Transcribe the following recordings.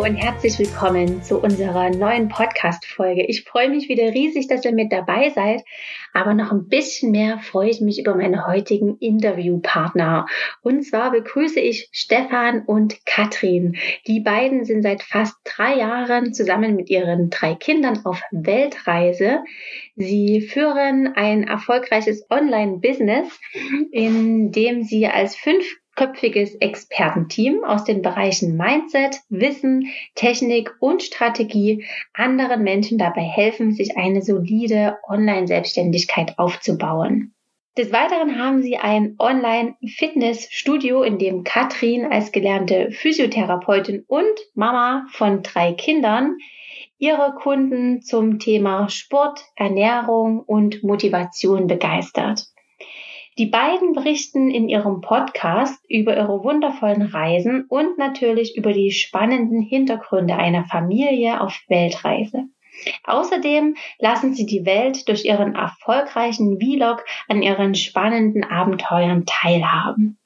Hallo und herzlich willkommen zu unserer neuen Podcast-Folge. Ich freue mich wieder riesig, dass ihr mit dabei seid, aber noch ein bisschen mehr freue ich mich über meine heutigen Interviewpartner. Und zwar begrüße ich Stefan und Katrin. Die beiden sind seit fast drei Jahren zusammen mit ihren drei Kindern auf Weltreise. Sie führen ein erfolgreiches Online-Business, in dem sie als fünf fünfköpfiges Expertenteam aus den Bereichen Mindset, Wissen, Technik und Strategie anderen Menschen dabei helfen, sich eine solide Online-Selbstständigkeit aufzubauen. Des Weiteren haben sie ein Online-Fitness-Studio, in dem Katrin als gelernte Physiotherapeutin und Mama von drei Kindern ihre Kunden zum Thema Sport, Ernährung und Motivation begeistert. Die beiden berichten in ihrem Podcast über ihre wundervollen Reisen und natürlich über die spannenden Hintergründe einer Familie auf Weltreise. Außerdem lassen sie die Welt durch ihren erfolgreichen Vlog an ihren spannenden Abenteuern teilhaben.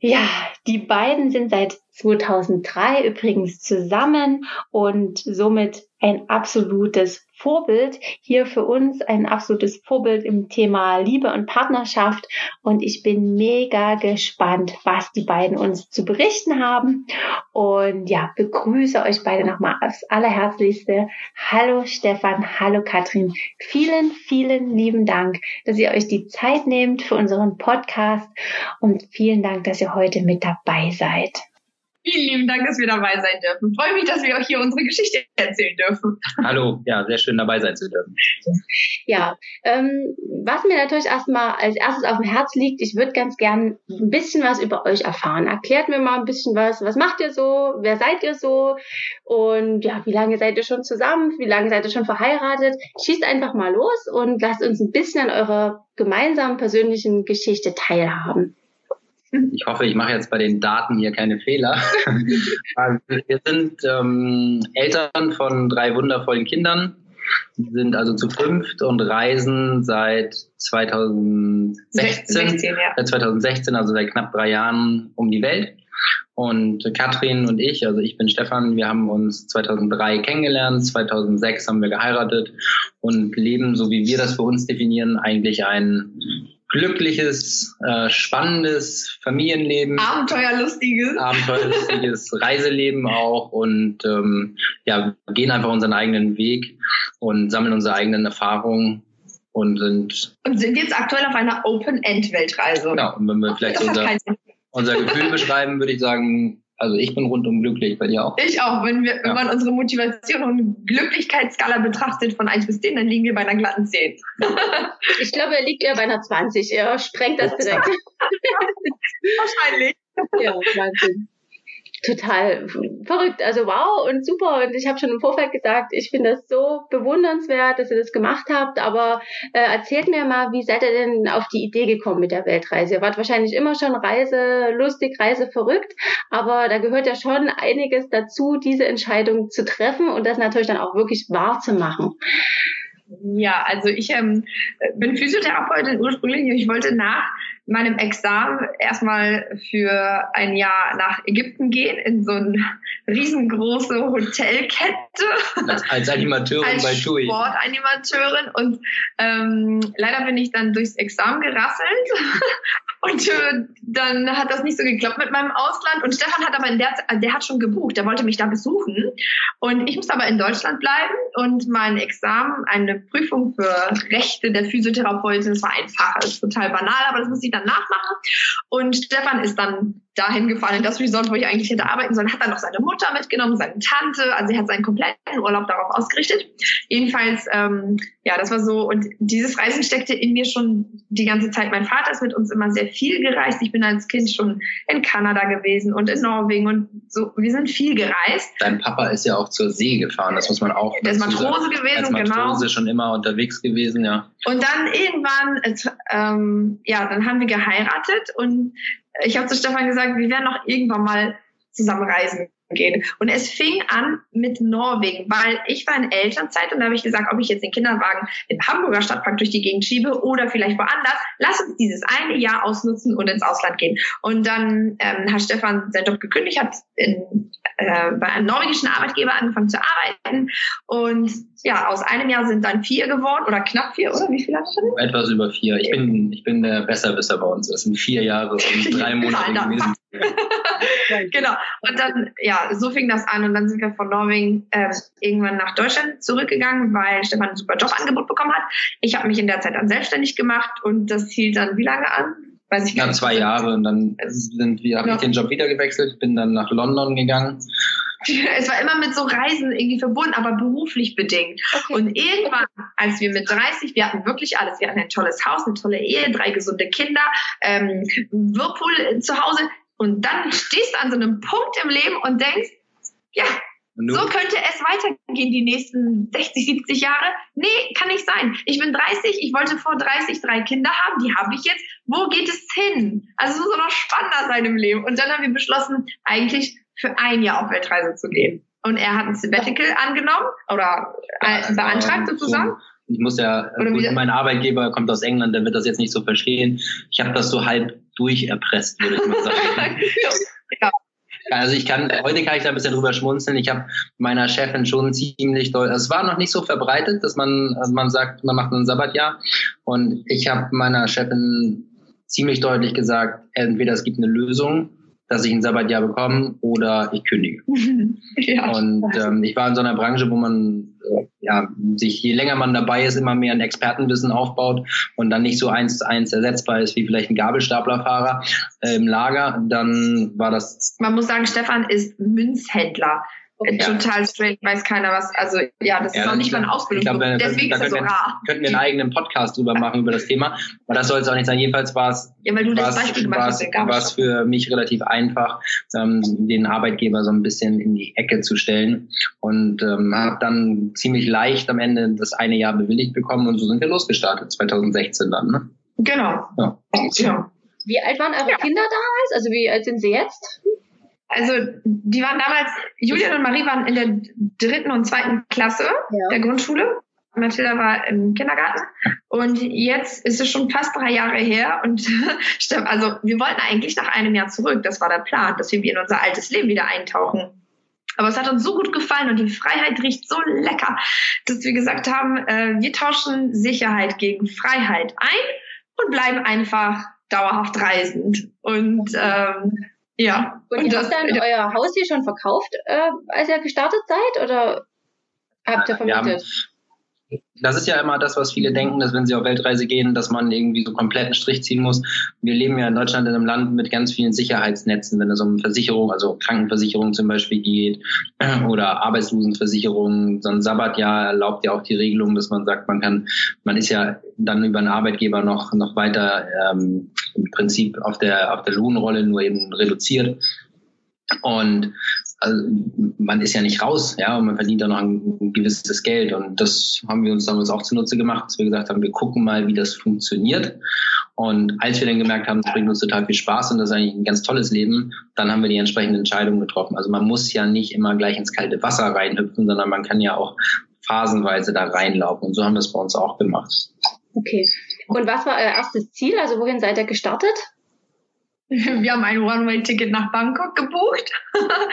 Ja, die beiden sind seit 2003 übrigens zusammen und somit ein absolutes Vorbild hier für uns, ein absolutes Vorbild im Thema Liebe und Partnerschaft. Und ich bin mega gespannt, was die beiden uns zu berichten haben. Und ja, begrüße euch beide nochmal aufs allerherzlichste. Hallo Stefan, hallo Katrin. Vielen, vielen lieben Dank, dass ihr euch die Zeit nehmt für unseren Podcast und vielen Dank, dass ihr heute mit dabei seid. Vielen lieben Dank, dass wir dabei sein dürfen. Freue mich, dass wir euch hier unsere Geschichte erzählen dürfen. Hallo, ja, sehr schön dabei sein zu dürfen. Ja, ähm, was mir natürlich erstmal als erstes auf dem Herz liegt, ich würde ganz gern ein bisschen was über euch erfahren. Erklärt mir mal ein bisschen was. Was macht ihr so? Wer seid ihr so? Und ja, wie lange seid ihr schon zusammen? Wie lange seid ihr schon verheiratet? Schießt einfach mal los und lasst uns ein bisschen an eurer gemeinsamen persönlichen Geschichte teilhaben. Ich hoffe, ich mache jetzt bei den Daten hier keine Fehler. wir sind ähm, Eltern von drei wundervollen Kindern, sind also zu fünft und reisen seit 2016, 16, ja. 2016, also seit knapp drei Jahren um die Welt. Und Katrin und ich, also ich bin Stefan, wir haben uns 2003 kennengelernt, 2006 haben wir geheiratet und leben, so wie wir das für uns definieren, eigentlich ein glückliches, äh, spannendes Familienleben. Abenteuerlustiges. Abenteuerlustiges Reiseleben auch und ähm, ja, gehen einfach unseren eigenen Weg und sammeln unsere eigenen Erfahrungen und sind. Und sind jetzt aktuell auf einer Open-End-Weltreise. Genau, und wenn wir vielleicht unser, unser Gefühl beschreiben, würde ich sagen, also ich bin rundum glücklich, bei dir auch? Ich auch. Wenn, wir, ja. wenn man unsere Motivation und Glücklichkeitsskala betrachtet von 1 bis 10, dann liegen wir bei einer glatten 10. ich glaube, er liegt eher bei einer 20. Er sprengt das direkt. Wahrscheinlich. Ja, Wahnsinn total verrückt. Also wow und super. Und ich habe schon im Vorfeld gesagt, ich finde das so bewundernswert, dass ihr das gemacht habt. Aber äh, erzählt mir mal, wie seid ihr denn auf die Idee gekommen mit der Weltreise? Ihr wart wahrscheinlich immer schon reiselustig, reiseverrückt, aber da gehört ja schon einiges dazu, diese Entscheidung zu treffen und das natürlich dann auch wirklich wahr zu machen. Ja, also ich ähm, bin Physiotherapeutin ursprünglich ich wollte nach meinem Examen erstmal für ein Jahr nach Ägypten gehen, in so eine riesengroße Hotelkette. Als, als Animateurin als bei TUI. Sportanimateurin. Und ähm, leider bin ich dann durchs Examen gerasselt. Und äh, dann hat das nicht so geklappt mit meinem Ausland. Und Stefan hat aber in der Zeit, der hat schon gebucht, der wollte mich da besuchen. Und ich muss aber in Deutschland bleiben und mein Examen, eine Prüfung für Rechte der Physiotherapeutin, das war einfach, das ist total banal, aber das muss ich dann nachmachen. Und Stefan ist dann dahin gefahren, in das Resort, wo ich eigentlich hätte arbeiten sollen, hat dann noch seine Mutter mitgenommen, seine Tante, also er hat seinen kompletten Urlaub darauf ausgerichtet. Jedenfalls, ähm, ja, das war so, und dieses Reisen steckte in mir schon die ganze Zeit. Mein Vater ist mit uns immer sehr viel gereist. Ich bin als Kind schon in Kanada gewesen und in Norwegen und so, wir sind viel gereist. Dein Papa ist ja auch zur See gefahren, das muss man auch. Der ist Matrose gewesen, als Matrose genau. Schon immer unterwegs gewesen, ja. Und dann irgendwann, ähm, ja, dann haben wir geheiratet und ich habe zu Stefan gesagt, wir werden noch irgendwann mal zusammen reisen gehen. Und es fing an mit Norwegen, weil ich war in Elternzeit und da habe ich gesagt, ob ich jetzt den Kinderwagen im Hamburger Stadtpark durch die Gegend schiebe oder vielleicht woanders, lass uns dieses eine Jahr ausnutzen und ins Ausland gehen. Und dann ähm, hat Stefan seinen Job gekündigt, hat in, äh, bei einem norwegischen Arbeitgeber angefangen zu arbeiten und ja, aus einem Jahr sind dann vier geworden oder knapp vier, oder? Wie viel hast du? Etwas über vier. Ich bin, ich bin der Besserwisser bei uns. Das sind vier Jahre und drei Monate gewesen. genau. Und dann, ja, so fing das an. Und dann sind wir von Norwegen äh, irgendwann nach Deutschland zurückgegangen, weil Stefan ein super Jobangebot bekommen hat. Ich habe mich in der Zeit dann selbstständig gemacht und das hielt dann wie lange an? Weiß ich gar nicht. zwei Jahre und dann sind wir, habe ich den Job wieder gewechselt, bin dann nach London gegangen. Es war immer mit so Reisen irgendwie verbunden, aber beruflich bedingt. Okay. Und irgendwann, als wir mit 30, wir hatten wirklich alles. Wir hatten ein tolles Haus, eine tolle Ehe, drei gesunde Kinder, ähm, Whirlpool zu Hause. Und dann stehst du an so einem Punkt im Leben und denkst, ja, so könnte es weitergehen die nächsten 60, 70 Jahre. Nee, kann nicht sein. Ich bin 30, ich wollte vor 30 drei Kinder haben, die habe ich jetzt. Wo geht es hin? Also es muss noch spannender sein im Leben. Und dann haben wir beschlossen, eigentlich für ein Jahr auf Weltreise zu gehen. Und er hat ein Sabbatical angenommen oder beantragt sozusagen. Ich muss ja, gut, mein Arbeitgeber kommt aus England, der wird das jetzt nicht so verstehen. Ich habe das so halb durcherpresst, würde ich mal sagen. ja. Also ich kann, heute kann ich da ein bisschen drüber schmunzeln. Ich habe meiner Chefin schon ziemlich doll, also es war noch nicht so verbreitet, dass man, also man sagt, man macht ein Sabbatjahr. Und ich habe meiner Chefin ziemlich deutlich gesagt, entweder es gibt eine Lösung dass ich ein Sabbatjahr bekomme oder ich kündige. ja, und ähm, ich war in so einer Branche, wo man äh, ja sich je länger man dabei ist, immer mehr ein Expertenwissen aufbaut und dann nicht so eins zu eins ersetzbar ist wie vielleicht ein Gabelstaplerfahrer äh, im Lager, dann war das. Man muss sagen, Stefan ist Münzhändler. Ja. Total straight, weiß keiner was. Also ja, das ja, ist auch nicht mal eine Ausbildung. Glaub, Deswegen da, ist das so rar. Könnten wir einen eigenen Podcast drüber machen über das Thema. Aber das soll es auch nicht sein. Jedenfalls war es ja, weil du das Beispiel gemacht hast, war es für mich relativ einfach, ähm, den Arbeitgeber so ein bisschen in die Ecke zu stellen und ähm, habe dann ziemlich leicht am Ende das eine Jahr bewilligt bekommen und so sind wir losgestartet 2016 dann. Ne? Genau. Ja. ja. Wie alt waren eure Kinder damals? Also wie alt sind sie jetzt? Also die waren damals, Julian und Marie waren in der dritten und zweiten Klasse ja. der Grundschule. Mathilda war im Kindergarten und jetzt ist es schon fast drei Jahre her und also wir wollten eigentlich nach einem Jahr zurück. Das war der Plan, dass wir in unser altes Leben wieder eintauchen. Aber es hat uns so gut gefallen und die Freiheit riecht so lecker, dass wir gesagt haben, äh, wir tauschen Sicherheit gegen Freiheit ein und bleiben einfach dauerhaft reisend. Und ähm, ja. Und, und ihr habt dann äh, euer Haus hier schon verkauft, äh, als ihr gestartet seid, oder habt ihr vermietet? Das ist ja immer das, was viele denken, dass wenn sie auf Weltreise gehen, dass man irgendwie so komplett einen Strich ziehen muss. Wir leben ja in Deutschland in einem Land mit ganz vielen Sicherheitsnetzen, wenn es um Versicherung, also Krankenversicherung zum Beispiel geht oder Arbeitslosenversicherung. So ein Sabbatjahr erlaubt ja auch die Regelung, dass man sagt, man kann, man ist ja dann über einen Arbeitgeber noch, noch weiter ähm, im Prinzip auf der, auf der Lohnrolle nur eben reduziert. Und also man ist ja nicht raus, ja, und man verdient da noch ein, ein, gewisses Geld. Und das haben wir uns damals auch zunutze gemacht, dass wir gesagt haben, wir gucken mal, wie das funktioniert. Und als wir dann gemerkt haben, es bringt uns total viel Spaß und das ist eigentlich ein ganz tolles Leben, dann haben wir die entsprechende Entscheidung getroffen. Also man muss ja nicht immer gleich ins kalte Wasser reinhüpfen, sondern man kann ja auch phasenweise da reinlaufen. Und so haben wir es bei uns auch gemacht. Okay. Und was war euer erstes Ziel? Also wohin seid ihr gestartet? Wir haben ein One-Way-Ticket nach Bangkok gebucht.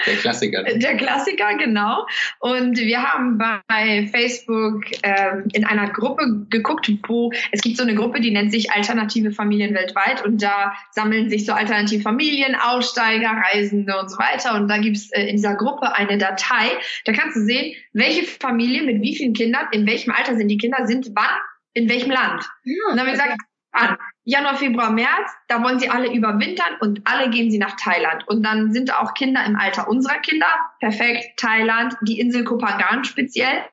Der Klassiker. Der Klassiker, genau. Und wir haben bei Facebook ähm, in einer Gruppe geguckt, wo es gibt so eine Gruppe, die nennt sich Alternative Familien weltweit. Und da sammeln sich so alternative Familien, Aussteiger, Reisende und so weiter. Und da gibt's äh, in dieser Gruppe eine Datei. Da kannst du sehen, welche Familie mit wie vielen Kindern, in welchem Alter sind die Kinder, sind wann, in welchem Land. Ja, und dann haben wir gesagt, an. Januar, Februar, März, da wollen sie alle überwintern und alle gehen sie nach Thailand. Und dann sind auch Kinder im Alter unserer Kinder. Perfekt, Thailand, die Insel Kopangan speziell.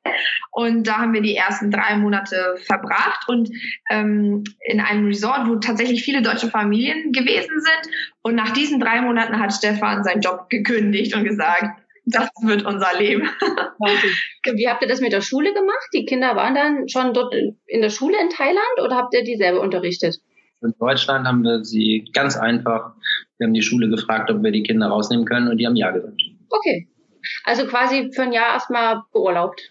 Und da haben wir die ersten drei Monate verbracht und ähm, in einem Resort, wo tatsächlich viele deutsche Familien gewesen sind. Und nach diesen drei Monaten hat Stefan seinen Job gekündigt und gesagt, das wird unser Leben. Wie habt ihr das mit der Schule gemacht? Die Kinder waren dann schon dort in der Schule in Thailand oder habt ihr die selber unterrichtet? In Deutschland haben wir sie ganz einfach, wir haben die Schule gefragt, ob wir die Kinder rausnehmen können und die haben ja gesagt. Okay. Also quasi für ein Jahr erstmal beurlaubt.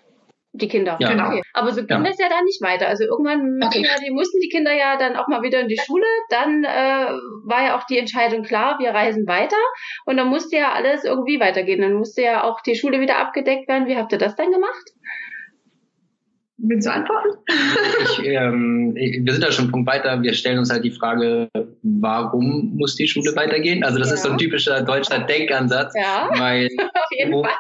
Die Kinder. Ja. Genau. Okay. Aber so ging Ja. das ja dann nicht weiter. Also irgendwann Okay. ja, die mussten die Kinder ja dann auch mal wieder in die Schule. Dann äh, war ja auch die Entscheidung klar, wir reisen weiter. Und dann musste ja alles irgendwie weitergehen. Dann musste ja auch die Schule wieder abgedeckt werden. Wie habt ihr das dann gemacht? Willst du antworten? Ich, ähm, wir sind da schon einen Punkt weiter. Wir stellen uns halt die Frage, warum muss die Schule weitergehen? Also das Ja. ist so ein typischer deutscher Denkansatz, Ja, weil auf jeden Wo- Fall.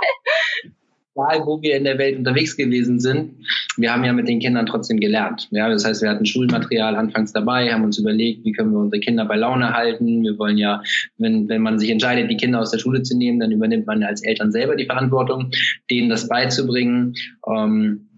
egal wo wir in der Welt unterwegs gewesen sind, wir haben ja mit den Kindern trotzdem gelernt. Ja, das heißt, wir hatten Schulmaterial anfangs dabei, haben uns überlegt, wie können wir unsere Kinder bei Laune halten. Wir wollen ja, wenn, wenn man sich entscheidet, die Kinder aus der Schule zu nehmen, dann übernimmt man als Eltern selber die Verantwortung, denen das beizubringen. Ähm,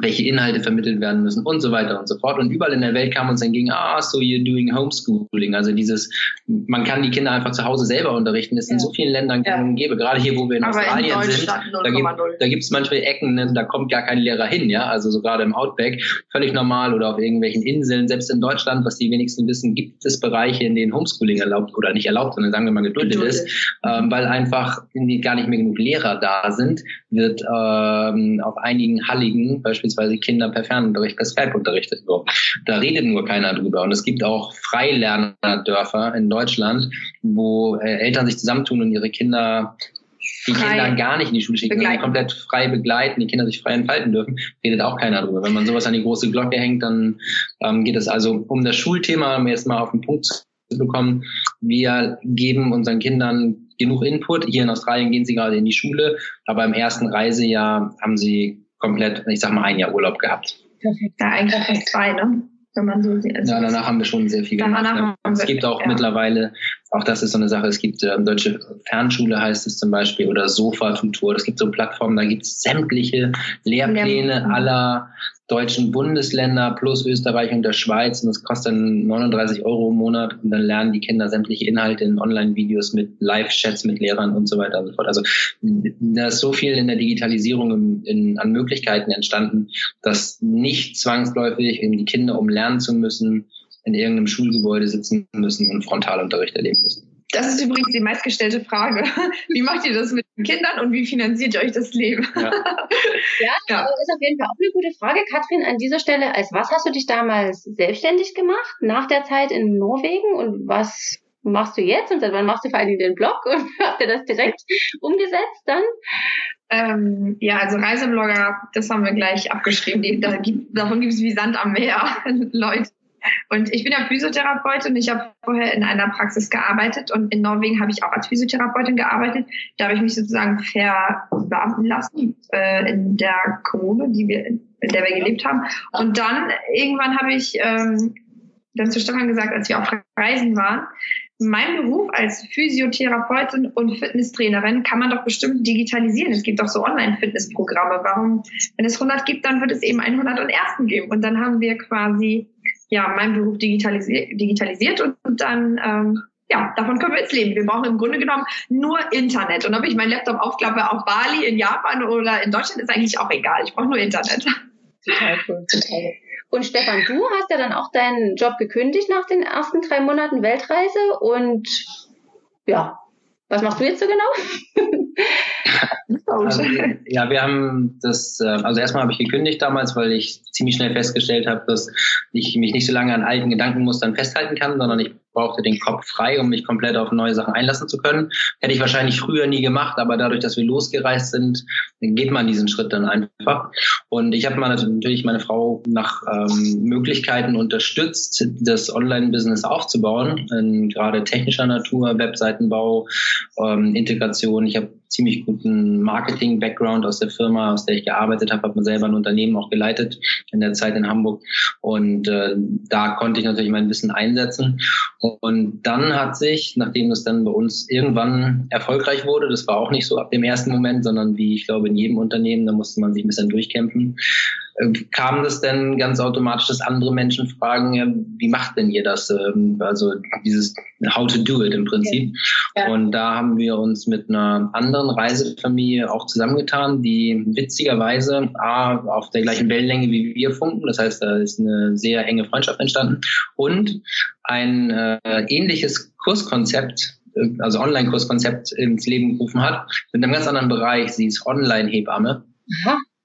welche Inhalte vermittelt werden müssen und so weiter und so fort. Und überall in der Welt kam uns entgegen, ah, so you're doing Homeschooling. Also dieses, man kann die Kinder einfach zu Hause selber unterrichten. Ist in Ja. so vielen Ländern gang Ja. und gäbe. Gerade hier, wo wir in Aber in Australien sind, Deutschland da gibt 0,0. da gibt's manchmal Ecken, ne, da kommt gar kein Lehrer hin, ja. Also so gerade im Outback, völlig normal oder auf irgendwelchen Inseln, selbst in Deutschland, was die wenigsten wissen, gibt es Bereiche, in denen Homeschooling erlaubt oder nicht erlaubt, sondern sagen wir mal geduldet, Geduldet. ist, ähm, weil einfach gar nicht mehr genug Lehrer da sind, wird ähm, auf einigen Halligen beispielsweise Kinder per Fernunterricht, per Skype unterrichtet. So. Da redet nur keiner drüber. Und es gibt auch Freilernerdörfer in Deutschland, wo äh, Eltern sich zusammentun und ihre Kinder die Kinder gar nicht in die Schule schicken, sondern komplett frei begleiten, die Kinder sich frei entfalten dürfen, redet auch keiner drüber. Wenn man sowas an die große Glocke hängt, dann ähm, geht es also um das Schulthema, um jetzt mal auf den Punkt zu bekommen. Wir geben unseren Kindern genug Input. Hier in Australien gehen sie gerade in die Schule, aber im ersten Reisejahr haben sie komplett, ich sag mal, ein Jahr Urlaub gehabt. Perfekt. Ja, eigentlich fast zwei, ne? Wenn man so sieht. Also Ja, danach haben wir schon sehr viel gemacht. Ne? Es gibt auch ja. mittlerweile, auch das ist so eine Sache, es gibt ähm, deutsche Fernschule heißt es zum Beispiel oder Sofa-Tutor. Es gibt so Plattformen, da gibt es sämtliche Lehrpläne Lehr- aller deutschen Bundesländer plus Österreich und der Schweiz und das kostet dann 39 Euro im Monat und dann lernen die Kinder sämtliche Inhalte in Online-Videos mit Live-Chats mit Lehrern und so weiter und so fort. Also da ist so viel in der Digitalisierung in, in, an Möglichkeiten entstanden, dass nicht zwangsläufig in die Kinder, um lernen zu müssen, in irgendeinem Schulgebäude sitzen müssen und Frontalunterricht erleben müssen. Das ist übrigens die meistgestellte Frage. Wie macht ihr das mit den Kindern und wie finanziert ihr euch das Leben? Ja. Ja, Ja. das ist auf jeden Fall auch eine gute Frage. Katrin, an dieser Stelle, als was hast du dich damals selbstständig gemacht nach der Zeit in Norwegen und was machst du jetzt und seit wann machst du vor allen Dingen den Blog und habt ihr das direkt umgesetzt dann? Ähm, ja, also Reiseblogger, das haben wir gleich abgeschrieben. Die, da gibt, davon gibt es wie Sand am Meer, Leute. Und ich bin ja Physiotherapeutin. Ich habe vorher in einer Praxis gearbeitet und in Norwegen habe ich auch als Physiotherapeutin gearbeitet. Da habe ich mich sozusagen verbeamten lassen äh, in der Kommune, die wir, in der wir gelebt haben. Und dann irgendwann habe ich ähm, dann zu Stefan gesagt, als wir auf Reisen waren, mein Beruf als Physiotherapeutin und Fitnesstrainerin kann man doch bestimmt digitalisieren. Es gibt doch so Online-Fitnessprogramme. Warum, wenn es 100 gibt, dann wird es eben einen 101. geben. Und dann haben wir quasi, ja, meinen Beruf digitalisiert, digitalisiert und, und dann, ähm, ja, davon können wir jetzt leben. Wir brauchen im Grunde genommen nur Internet. Und ob ich meinen Laptop aufklappe auf Bali, in Japan oder in Deutschland, ist eigentlich auch egal. Ich brauche nur Internet. Total cool, total. Und Stefan, du hast ja dann auch deinen Job gekündigt nach den ersten drei Monaten Weltreise und ja, was machst du jetzt so genau? Also, ja, wir haben das, äh, also erstmal habe ich gekündigt damals, weil ich ziemlich schnell festgestellt habe, dass ich mich nicht so lange an alten Gedankenmustern festhalten kann, sondern ich brauchte den Kopf frei, um mich komplett auf neue Sachen einlassen zu können. Hätte ich wahrscheinlich früher nie gemacht, aber dadurch, dass wir losgereist sind, geht man diesen Schritt dann einfach. Und ich habe natürlich meine Frau nach ähm, Möglichkeiten unterstützt, das Online-Business aufzubauen, gerade technischer Natur, Webseitenbau, ähm, Integration. Ich habe ziemlich guten Marketing-Background aus der Firma, aus der ich gearbeitet habe, habe mir selber ein Unternehmen auch geleitet in der Zeit in Hamburg. Und äh, da konnte ich natürlich mein Wissen einsetzen. Und dann hat sich, nachdem das dann bei uns irgendwann erfolgreich wurde, das war auch nicht so ab dem ersten Moment, sondern wie ich glaube in jedem Unternehmen, da musste man sich ein bisschen durchkämpfen, kam das denn ganz automatisch, dass andere Menschen fragen, ja, wie macht denn ihr das? Ähm, also dieses How to do it im Prinzip. Ja. Und da haben wir uns mit einer anderen Reisefamilie auch zusammengetan, die witzigerweise A, auf der gleichen Wellenlänge wie wir funken. Das heißt, da ist eine sehr enge Freundschaft entstanden und ein äh, ähnliches Kurskonzept äh, also Online-Kurskonzept ins Leben gerufen hat, mit einem ganz anderen Bereich. Sie ist Online-Hebamme.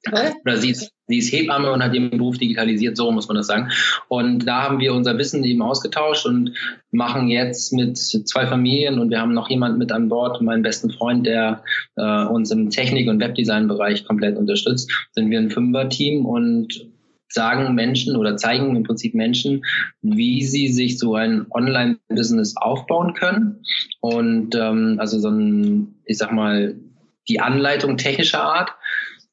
Aha. Oder sie ist, sie ist Hebamme und hat ihren Beruf digitalisiert, so muss man das sagen. Und da haben wir unser Wissen eben ausgetauscht und machen jetzt mit zwei Familien und wir haben noch jemanden mit an Bord, meinen besten Freund, der äh, uns im Technik- und Webdesign-Bereich komplett unterstützt. Sind wir ein Fünfer-Team und sagen Menschen oder zeigen im Prinzip Menschen, wie sie sich so ein Online-Business aufbauen können. Und ähm, also so ein, ich sag mal, die Anleitung technischer Art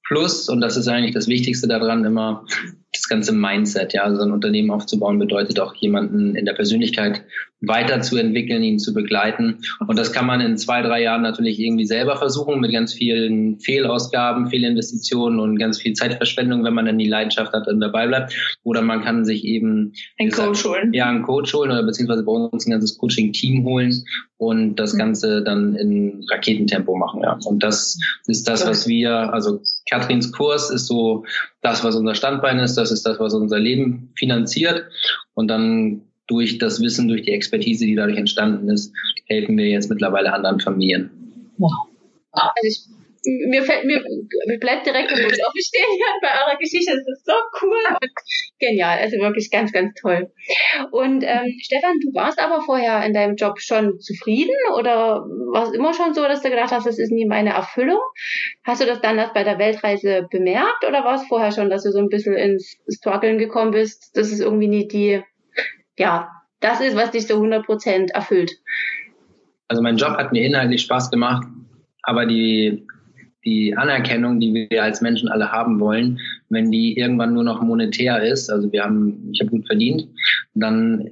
Plus, und das ist eigentlich das Wichtigste daran, immer das ganze Mindset. Ja, also ein Unternehmen aufzubauen bedeutet auch jemanden in der Persönlichkeit weiterzuentwickeln, ihn zu begleiten. Und das kann man in zwei, drei Jahren natürlich irgendwie selber versuchen mit ganz vielen Fehlausgaben, Fehlinvestitionen und ganz viel Zeitverschwendung, wenn man dann die Leidenschaft hat und dabei bleibt. Oder man kann sich eben ein Coach holen. Ja, einen Coach holen oder beziehungsweise bei uns ein ganzes Coaching-Team holen und das mhm. Ganze dann in Raketentempo machen. Ja. Und das ist das, was wir, also Katrins Kurs ist so das, was unser Standbein ist, das ist das, was unser Leben finanziert. Und dann durch das Wissen, durch die Expertise, die dadurch entstanden ist, helfen wir jetzt mittlerweile anderen Familien. Wow. Also ich, mir fällt mir, mir bleibt direkt der Mund aufstehen hier bei eurer Geschichte. Das ist so cool genial. Also wirklich ganz, ganz toll. Und ähm, Stefan, du warst aber vorher in deinem Job schon zufrieden oder war es immer schon so, dass du gedacht hast, das ist nie meine Erfüllung? Hast du das dann erst bei der Weltreise bemerkt oder war es vorher schon, dass du so ein bisschen ins Struggeln gekommen bist? Das ist irgendwie nie die ja, das ist, was dich so 100% erfüllt. Also mein Job hat mir inhaltlich Spaß gemacht, aber die die Anerkennung, die wir als Menschen alle haben wollen, wenn die irgendwann nur noch monetär ist, also wir haben, ich habe gut verdient, dann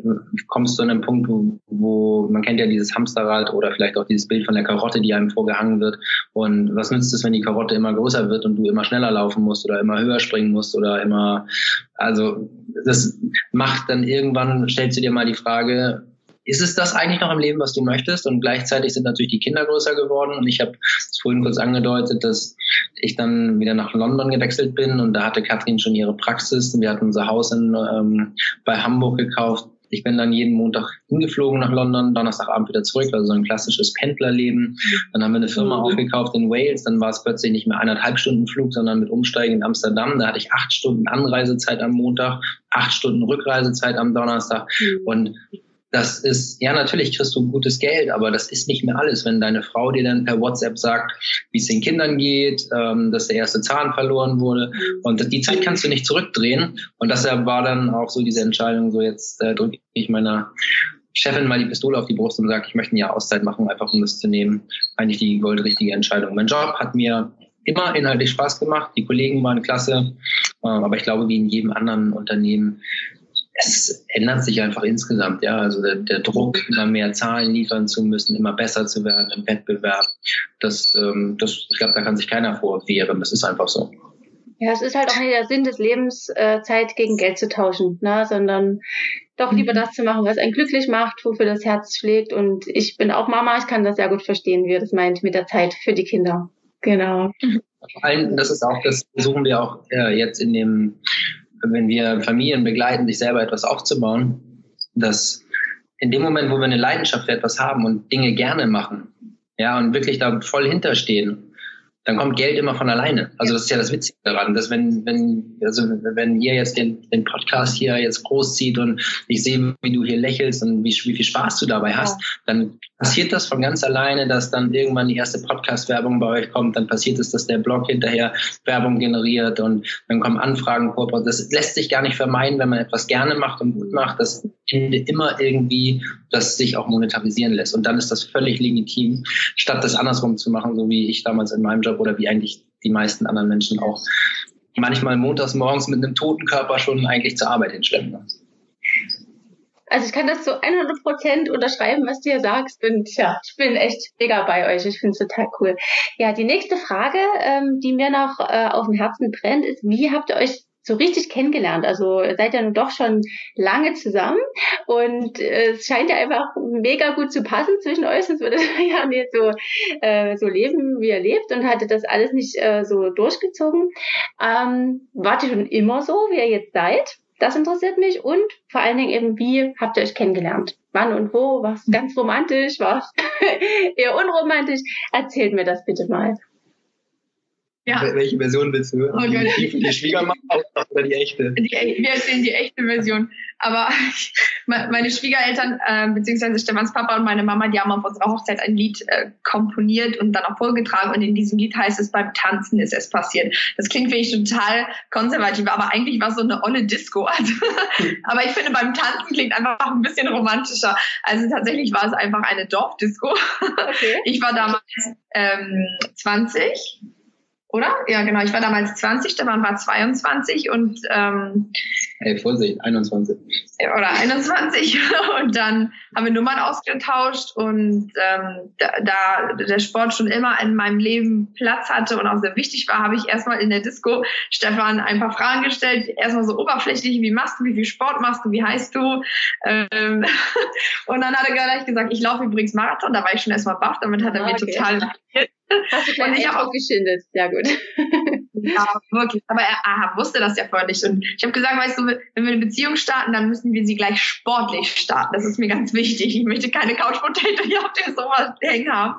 kommst du an einen Punkt, wo, wo man kennt ja dieses Hamsterrad oder vielleicht auch dieses Bild von der Karotte, die einem vorgehangen wird. Und was nützt es, wenn die Karotte immer größer wird und du immer schneller laufen musst oder immer höher springen musst oder immer, also das macht dann irgendwann, stellst du dir mal die Frage, ist es das eigentlich noch im Leben, was du möchtest? Und gleichzeitig sind natürlich die Kinder größer geworden. Und ich habe es vorhin kurz angedeutet, dass ich dann wieder nach London gewechselt bin und da hatte Kathrin schon ihre Praxis. Wir hatten unser Haus in, ähm, bei Hamburg gekauft. Ich bin dann jeden Montag hingeflogen nach London, Donnerstagabend wieder zurück, also so ein klassisches Pendlerleben. Dann haben wir eine Firma mhm. aufgekauft in Wales, dann war es plötzlich nicht mehr eineinhalb Stunden Flug, sondern mit Umsteigen in Amsterdam. Da hatte ich acht Stunden Anreisezeit am Montag, acht Stunden Rückreisezeit am Donnerstag. Mhm. Und das ist, ja, natürlich kriegst du gutes Geld, aber das ist nicht mehr alles. Wenn deine Frau dir dann per WhatsApp sagt, wie es den Kindern geht, ähm, dass der erste Zahn verloren wurde und die Zeit kannst du nicht zurückdrehen. Und deshalb war dann auch so diese Entscheidung, so jetzt äh, drücke ich meiner Chefin mal die Pistole auf die Brust und sage, ich möchte ein Auszeit machen, einfach um das zu nehmen. Eigentlich die goldrichtige Entscheidung. Mein Job hat mir immer inhaltlich Spaß gemacht, die Kollegen waren klasse, äh, aber ich glaube, wie in jedem anderen Unternehmen es ändert sich einfach insgesamt, ja. Also der, der, Druck, immer mehr Zahlen liefern zu müssen, immer besser zu werden im Wettbewerb, das, ähm, das ich glaube, da kann sich keiner vorwehren. Das ist einfach so. Ja, es ist halt auch nicht der Sinn des Lebens, äh, Zeit gegen Geld zu tauschen, ne? sondern doch lieber mhm. das zu machen, was einen glücklich macht, wofür das Herz schlägt. Und ich bin auch Mama, ich kann das sehr gut verstehen, wie er das meint mit der Zeit für die Kinder. Genau. Vor allem, das ist auch, das versuchen wir auch äh, jetzt in dem wenn wir Familien begleiten, sich selber etwas aufzubauen, dass in dem Moment, wo wir eine Leidenschaft für etwas haben und Dinge gerne machen, ja, und wirklich da voll hinterstehen, dann kommt Geld immer von alleine. Also das ist ja das Witzige daran, dass wenn, wenn, also wenn ihr jetzt den, den Podcast hier jetzt großzieht und ich sehe, wie du hier lächelst und wie, wie viel Spaß du dabei hast, ja. dann passiert das von ganz alleine, dass dann irgendwann die erste Podcast-Werbung bei euch kommt, dann passiert es, dass der Blog hinterher Werbung generiert und dann kommen Anfragen, das lässt sich gar nicht vermeiden, wenn man etwas gerne macht und gut macht, das Ende immer irgendwie, das sich auch monetarisieren lässt. Und dann ist das völlig legitim, statt das andersrum zu machen, so wie ich damals in meinem Job oder wie eigentlich die meisten anderen Menschen auch manchmal montags morgens mit einem toten Körper schon eigentlich zur Arbeit hinschleppen. Also ich kann das zu 100 Prozent unterschreiben, was du hier sagst. Und ja, ich bin echt mega bei euch. Ich finde es total cool. Ja, die nächste Frage, ähm, die mir noch äh, auf dem Herzen brennt, ist, wie habt ihr euch so richtig kennengelernt. Also seid ja nun doch schon lange zusammen und äh, es scheint ja einfach mega gut zu passen zwischen euch, sonst würde ja nicht so, äh, so leben, wie ihr lebt und hatte das alles nicht äh, so durchgezogen. Ähm, wart ihr schon immer so, wie ihr jetzt seid? Das interessiert mich und vor allen Dingen eben, wie habt ihr euch kennengelernt? Wann und wo? Was ganz romantisch? Was eher unromantisch? Erzählt mir das bitte mal. Ja. Welche Version willst du hören? Oh die, die, die Schwiegermama oder die echte? Die, wir erzählen die echte Version. Aber meine Schwiegereltern, äh, beziehungsweise Stefans Papa und meine Mama, die haben auf unserer Hochzeit ein Lied äh, komponiert und dann auch vorgetragen. Und in diesem Lied heißt es, beim Tanzen ist es passiert. Das klingt wirklich total konservativ, aber eigentlich war es so eine olle Disco. Also, aber ich finde, beim Tanzen klingt einfach ein bisschen romantischer. Also tatsächlich war es einfach eine Dorfdisco. Okay. Ich war damals ähm, 20 oder? Ja, genau. Ich war damals 20, Stefan war 22 und ähm, Hey, Vorsicht, 21. Oder 21. Und dann haben wir Nummern ausgetauscht und ähm, da, da der Sport schon immer in meinem Leben Platz hatte und auch sehr wichtig war, habe ich erstmal in der Disco Stefan ein paar Fragen gestellt. Erstmal so oberflächlich, wie machst du, wie viel Sport machst du, wie heißt du? Ähm, und dann hat er gleich gesagt, ich laufe übrigens Marathon. Da war ich schon erstmal baff, damit hat er ah, okay. mir total Hast du gleich ich auch geschindet. Sehr gut. Ja, wirklich. Aber er, er wusste das ja vorher nicht. Und ich habe gesagt, weißt du, wenn wir eine Beziehung starten, dann müssen wir sie gleich sportlich starten. Das ist mir ganz wichtig. Ich möchte keine Couch Potato hier auf dem Sofa hängen haben.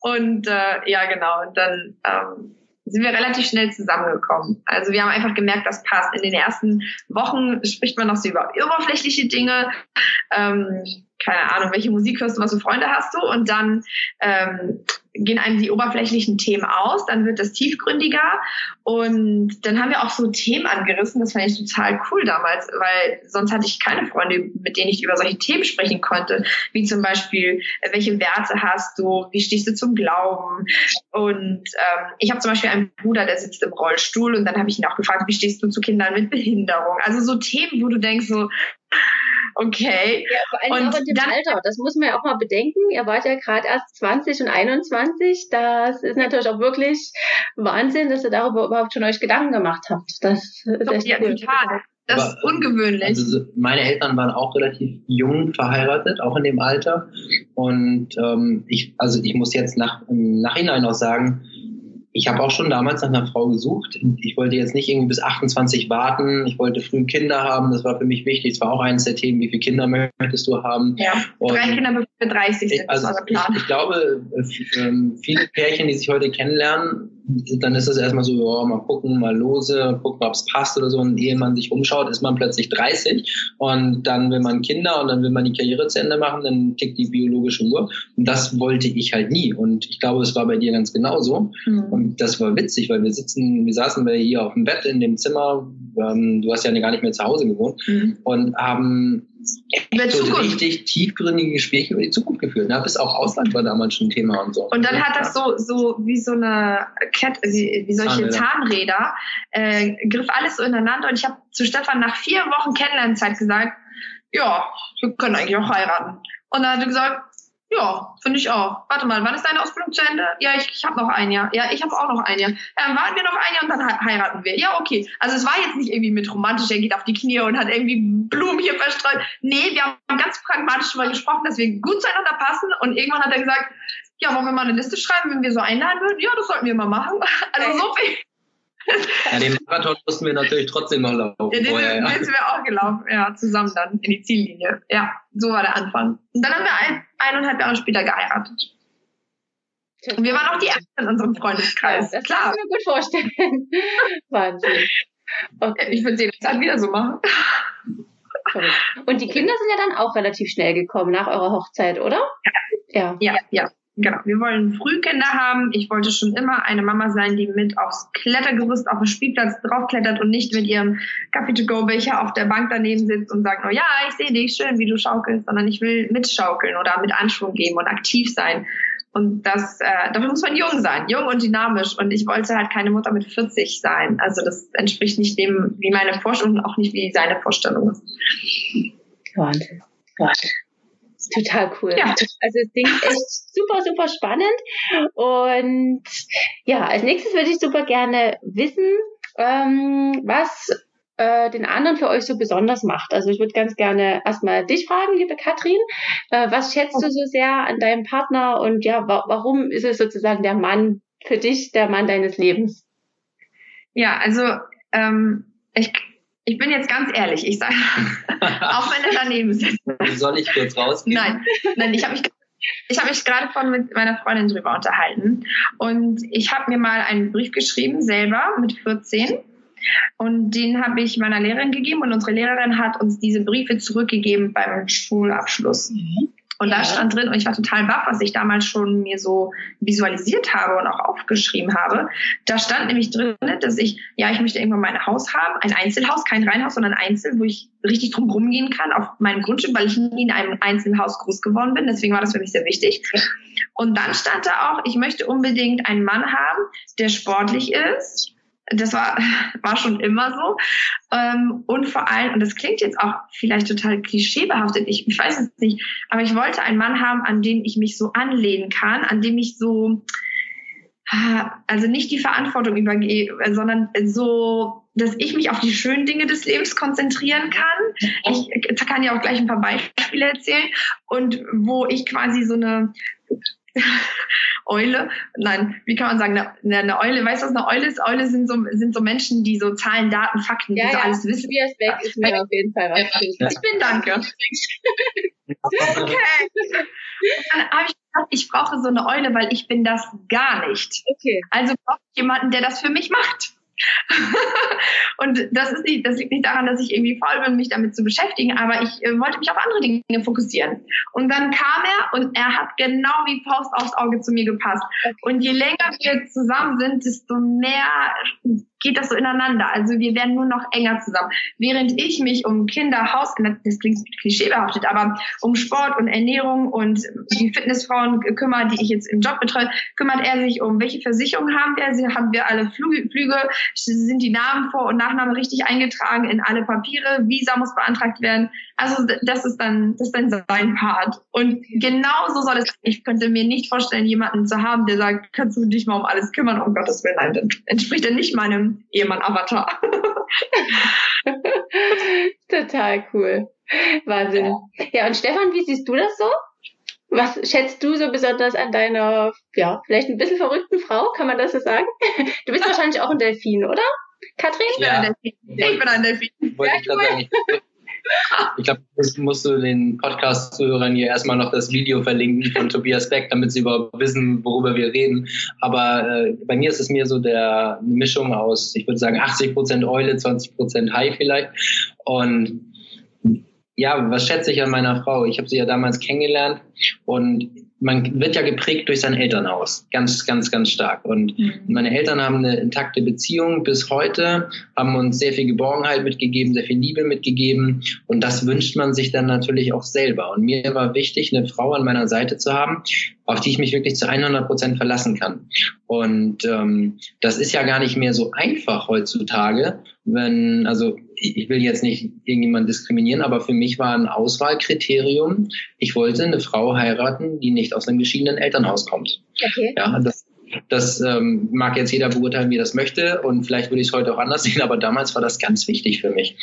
Und äh, ja, genau. Und dann ähm, sind wir relativ schnell zusammengekommen. Also wir haben einfach gemerkt, das passt. In den ersten Wochen spricht man noch so über oberflächliche Dinge. Ähm, keine Ahnung, welche Musik hörst du, was für Freunde hast du? Und dann ähm, gehen einem die oberflächlichen Themen aus, dann wird das tiefgründiger. Und dann haben wir auch so Themen angerissen, das fand ich total cool damals, weil sonst hatte ich keine Freunde, mit denen ich über solche Themen sprechen konnte, wie zum Beispiel, äh, welche Werte hast du, wie stehst du zum Glauben? Und ähm, ich habe zum Beispiel einen Bruder, der sitzt im Rollstuhl und dann habe ich ihn auch gefragt, wie stehst du zu Kindern mit Behinderung, also so Themen, wo du denkst so, Okay. Ja, vor allem und auch in dem dann, Alter. Das muss man ja auch mal bedenken. Ihr wart ja gerade erst 20 und 21. Das ist natürlich auch wirklich Wahnsinn, dass ihr darüber überhaupt schon euch Gedanken gemacht habt. Das ist echt ja, cool. total. Das Aber, ist ungewöhnlich. Also meine Eltern waren auch relativ jung verheiratet, auch in dem Alter. Und ähm, ich, also ich muss jetzt nach, im Nachhinein auch sagen, ich habe auch schon damals nach einer Frau gesucht. Ich wollte jetzt nicht irgendwie bis 28 warten. Ich wollte früh Kinder haben. Das war für mich wichtig. Das war auch eines der Themen, wie viele Kinder möchtest du haben? Ja, und drei Kinder bis 30 sind. Also ich, ich, glaube, äh, ähm, viele Pärchen, die sich heute kennenlernen, dann ist das erstmal so, ja, mal gucken, mal lose, gucken, ob es passt oder so. Und ehe man sich umschaut, ist man plötzlich 30 und dann will man Kinder und dann will man die Karriere zu Ende machen, dann tickt die biologische Uhr. Und das wollte ich halt nie. Und ich glaube, es war bei dir ganz genauso. Mhm. Und das war witzig, weil wir sitzen, wir saßen hier auf dem Bett in dem Zimmer, ähm, du hast ja gar nicht mehr zu Hause gewohnt, mhm. und haben so richtig tiefgründige Gespräche über die Zukunft geführt. Ja, bis auch Ausland war damals schon ein Thema und so. Und dann hat das so, so wie so eine Kette, wie, wie solche Zahnräder, äh, griff alles so ineinander. Und ich habe zu Stefan nach vier Wochen Kennenlernzeit gesagt, ja, wir können eigentlich auch heiraten. Und dann hat er gesagt, ja, finde ich auch. Warte mal, wann ist deine Ausbildung zu Ende? Ja, ich, ich habe noch ein Jahr. Ja, ich habe auch noch ein Jahr. Ja, dann warten wir noch ein Jahr und dann heiraten wir. Ja, okay. Also es war jetzt nicht irgendwie mit romantisch, er geht auf die Knie und hat irgendwie Blumen hier verstreut. Nee, wir haben ganz pragmatisch darüber gesprochen, dass wir gut zueinander passen und irgendwann hat er gesagt, ja, wollen wir mal eine Liste schreiben, wenn wir so einladen würden? Ja, das sollten wir mal machen. Also so viel. Ja, den Marathon mussten wir natürlich trotzdem noch laufen. Ja, den, vorher, ja. sind wir auch gelaufen, ja, zusammen dann in die Ziellinie. Ja, so war der Anfang. Und dann haben wir ein, eineinhalb Jahre später geheiratet. Und wir waren auch die Ersten in unserem Freundeskreis. Ja, das Klar. kann ich mir gut vorstellen. Wahnsinn. Okay. Ich würde den jetzt dann wieder so machen. Und die Kinder sind ja dann auch relativ schnell gekommen nach eurer Hochzeit, oder? Ja. Ja, ja. Genau, wir wollen Frühkinder haben. Ich wollte schon immer eine Mama sein, die mit aufs Klettergerüst auf dem Spielplatz draufklettert und nicht mit ihrem Kaffee-to-go-Becher auf der Bank daneben sitzt und sagt, oh ja, ich sehe dich schön, wie du schaukelst, sondern ich will mitschaukeln oder mit Anschwung geben und aktiv sein. Und das, äh, dafür muss man jung sein, jung und dynamisch. Und ich wollte halt keine Mutter mit 40 sein. Also das entspricht nicht dem, wie meine Vorstellung und auch nicht wie seine Vorstellung ist. Wahnsinn. Wahnsinn. Total cool. Ja. Also das Ding ist echt super, super spannend. Und ja, als nächstes würde ich super gerne wissen, ähm, was äh, den anderen für euch so besonders macht. Also ich würde ganz gerne erstmal dich fragen, liebe Katrin, äh, was schätzt du so sehr an deinem Partner und ja, wa warum ist es sozusagen der Mann für dich, der Mann deines Lebens? Ja, also ähm, ich ich bin jetzt ganz ehrlich, ich sage, auch wenn er daneben sitzt. Soll ich kurz rausgehen? Nein, nein, ich habe mich ich habe mich gerade von mit meiner Freundin drüber unterhalten und ich habe mir mal einen Brief geschrieben selber mit 14 und den habe ich meiner Lehrerin gegeben und unsere Lehrerin hat uns diese Briefe zurückgegeben beim Schulabschluss. Mhm. Und ja. da stand drin, und ich war total baff, was ich damals schon mir so visualisiert habe und auch aufgeschrieben habe. Da stand nämlich drin, dass ich, ja, ich möchte irgendwann mein Haus haben, ein Einzelhaus, kein Reihenhaus, sondern Einzel, wo ich richtig drum rumgehen kann auf meinem Grundstück, weil ich nie in einem Einzelhaus groß geworden bin. Deswegen war das für mich sehr wichtig. Und dann stand da auch, ich möchte unbedingt einen Mann haben, der sportlich ist, das war, war schon immer so. Ähm, und vor allem, und das klingt jetzt auch vielleicht total klischeebehaftet, ich, ich weiß es nicht, aber ich wollte einen Mann haben, an den ich mich so anlehnen kann, an dem ich so, also nicht die Verantwortung übergebe, sondern so, dass ich mich auf die schönen Dinge des Lebens konzentrieren kann. Ich kann ja auch gleich ein paar Beispiele erzählen und wo ich quasi so eine Eule, nein, wie kann man sagen, eine, eine Eule, weißt du, was eine Eule ist? Eule sind so, sind so Menschen, die so Zahlen, Daten, Fakten, ja, die so ja. alles wissen. Tobias Beck ist mir auf jeden Fall was. Ja. Ich bin danke. okay. dann habe ich gedacht, ich brauche so eine Eule, weil ich bin das gar nicht. Okay. Also brauche ich jemanden, der das für mich macht. und das ist nicht, das liegt nicht daran, dass ich irgendwie faul bin, mich damit zu beschäftigen, aber ich äh, wollte mich auf andere Dinge fokussieren. Und dann kam er und er hat genau wie Faust aufs Auge zu mir gepasst. Und je länger wir zusammen sind, desto mehr geht das so ineinander. Also wir werden nur noch enger zusammen. Während ich mich um Kinder, Haus, das klingt klischeebehaftet, aber um Sport und Ernährung und die Fitnessfrauen kümmere, die ich jetzt im Job betreue, kümmert er sich um, welche Versicherung haben wir? Sie haben wir alle Flüge, sind die Namen Vor- und Nachname richtig eingetragen in alle Papiere, Visa muss beantragt werden. Also das ist dann, das ist dann sein Part. Und genau so soll es sein. Ich könnte mir nicht vorstellen, jemanden zu haben, der sagt, kannst du dich mal um alles kümmern, um Gottes Willen. Nein, dann entspricht er nicht meinem Ehemann-Avatar. Total cool. Wahnsinn. Ja, und Stefan, wie siehst du das so? Was schätzt du so besonders an deiner, ja, vielleicht ein bisschen verrückten Frau, kann man das so sagen? Du bist wahrscheinlich auch ein Delfin, oder? Katrin? Ich bin ein Delfin. Ich bin ein Delfin. Wollte ich gerade sagen, ich glaube, das musst du den Podcast-Zuhörern hier erstmal noch das Video verlinken von Tobias Beck, damit sie überhaupt wissen, worüber wir reden. Aber äh, bei mir ist es mir so der Mischung aus, ich würde sagen, 80 Prozent Eule, 20 Prozent Hai vielleicht. Und ja, was schätze ich an meiner Frau? Ich habe sie ja damals kennengelernt und man wird ja geprägt durch sein Elternhaus, ganz, ganz, ganz stark. Und mhm. meine Eltern haben eine intakte Beziehung bis heute, haben uns sehr viel Geborgenheit mitgegeben, sehr viel Liebe mitgegeben. Und das wünscht man sich dann natürlich auch selber. Und mir war wichtig, eine Frau an meiner Seite zu haben, auf die ich mich wirklich zu 100 Prozent verlassen kann. Und ähm, das ist ja gar nicht mehr so einfach heutzutage, wenn, also ich will jetzt nicht irgendjemand diskriminieren, aber für mich war ein Auswahlkriterium, ich wollte eine Frau heiraten, die nicht aus einem geschiedenen Elternhaus kommt. Okay. Ja, das, das ähm, mag jetzt jeder beurteilen, wie er das möchte und vielleicht würde ich es heute auch anders sehen, aber damals war das ganz wichtig für mich.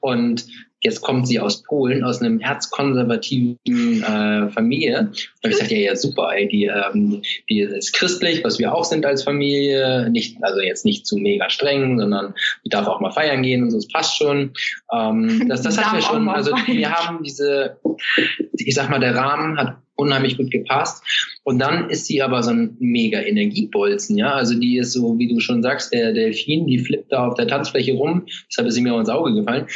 Und jetzt kommt sie aus Polen, aus einem erzkonservativen äh, Familie. Und ich dachte, ja, ja, super, ey, die, ähm, die ist christlich, was wir auch sind als Familie. Nicht, also jetzt nicht zu mega streng, sondern die darf auch mal feiern gehen und so, es passt schon. Ähm, das das hat wir schon, also wir haben diese, ich sag mal, der Rahmen hat unheimlich gut gepasst. Und dann ist sie aber so ein mega Energiebolzen, ja. Also die ist so, wie du schon sagst, der Delfin, die flippt da auf der Tanzfläche rum. Deshalb ist sie mir auch ins Auge gefallen.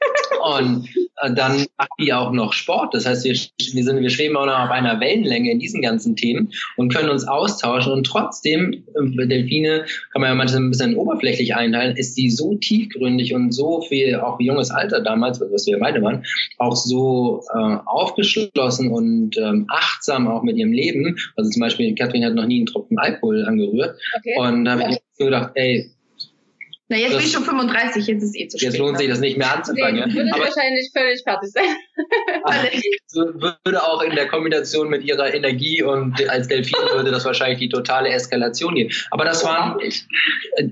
Und äh, dann macht die auch noch Sport. Das heißt, wir, wir, sind, wir schweben auch noch auf einer Wellenlänge in diesen ganzen Themen und können uns austauschen. Und trotzdem, äh, Delfine kann man ja manchmal ein bisschen oberflächlich einteilen, ist die so tiefgründig und so viel, auch junges Alter damals, was wir beide waren, auch so äh, aufgeschlossen und ähm, achtsam auch mit ihrem Leben. Also zum Beispiel, Katrin hat noch nie einen Tropfen Alkohol angerührt. Okay. Und da habe ich so gedacht, ey, na, jetzt das, bin ich schon 35, jetzt ist eh zu spät. Jetzt lohnt sich ne? das nicht mehr anzufangen. Nee, würde aber wahrscheinlich völlig fertig sein. würde auch in der Kombination mit ihrer Energie und als Delfin würde das wahrscheinlich die totale Eskalation geben. Aber das war,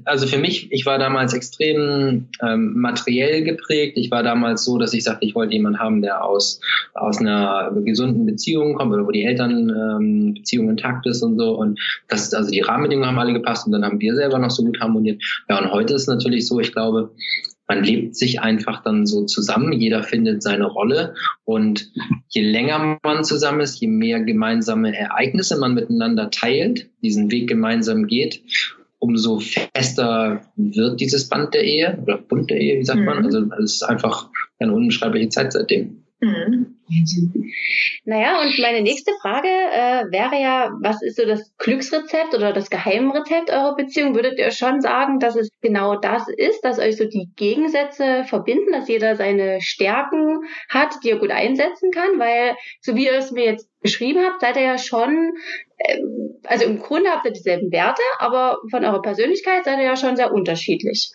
also für mich, ich war damals extrem ähm, materiell geprägt. Ich war damals so, dass ich sagte, ich wollte jemanden haben, der aus, aus einer gesunden Beziehung kommt oder wo die Eltern ähm, Beziehung intakt ist und so. Und das, also die Rahmenbedingungen haben alle gepasst und dann haben wir selber noch so gut harmoniert. Ja, und heute ist natürlich so, ich glaube, man lebt sich einfach dann so zusammen, jeder findet seine Rolle und je länger man zusammen ist, je mehr gemeinsame Ereignisse man miteinander teilt, diesen Weg gemeinsam geht, umso fester wird dieses Band der Ehe oder Bund der Ehe, wie sagt mhm. man. Also es ist einfach eine unbeschreibliche Zeit seitdem. Mhm. Naja, und meine nächste Frage äh, wäre ja, was ist so das Glücksrezept oder das Geheimrezept eurer Beziehung? Würdet ihr schon sagen, dass es genau das ist, dass euch so die Gegensätze verbinden, dass jeder seine Stärken hat, die er gut einsetzen kann? Weil, so wie ihr es mir jetzt beschrieben habt, seid ihr ja schon, äh, also im Grunde habt ihr dieselben Werte, aber von eurer Persönlichkeit seid ihr ja schon sehr unterschiedlich.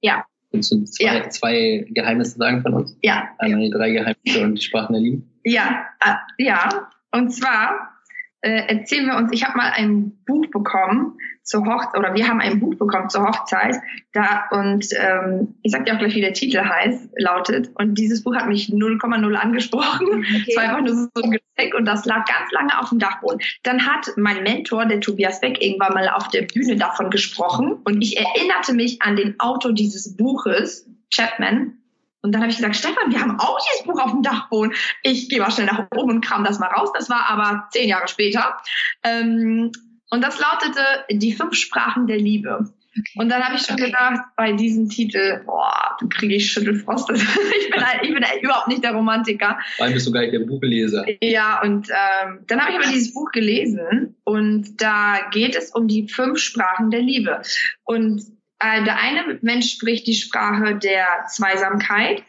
Ja, Willst du zwei, ja. zwei Geheimnisse sagen von uns? Ja. Einmal die drei Geheimnisse und die Sprachen der Liebe? Ja, äh, ja. Und zwar äh, erzählen wir uns, ich habe mal ein Buch bekommen zur Hochzeit, oder wir haben ein Buch bekommen zur Hochzeit, da, und ähm, ich sag dir auch gleich, wie der Titel heißt, lautet, und dieses Buch hat mich 0,0 angesprochen. Okay. Es war einfach nur so ein Geschenk und das lag ganz lange auf dem Dachboden. Dann hat mein Mentor, der Tobias Beck, irgendwann mal auf der Bühne davon gesprochen und ich erinnerte mich an den Autor dieses Buches, Chapman, und dann habe ich gesagt, Stefan, wir haben auch dieses Buch auf dem Dachboden. Ich gehe mal schnell nach oben und kram das mal raus. Das war aber zehn Jahre später. Ähm, und das lautete Die fünf Sprachen der Liebe. Und dann habe ich schon okay. gedacht, bei diesem Titel, boah, du kriege ich Schüttelfrost. ich bin, halt, ich bin halt überhaupt nicht der Romantiker. Vor allem bist du gar nicht der Buchleser. Ja, und ähm, dann habe ich aber dieses Buch gelesen und da geht es um die fünf Sprachen der Liebe. Und der eine Mensch spricht die Sprache der Zweisamkeit,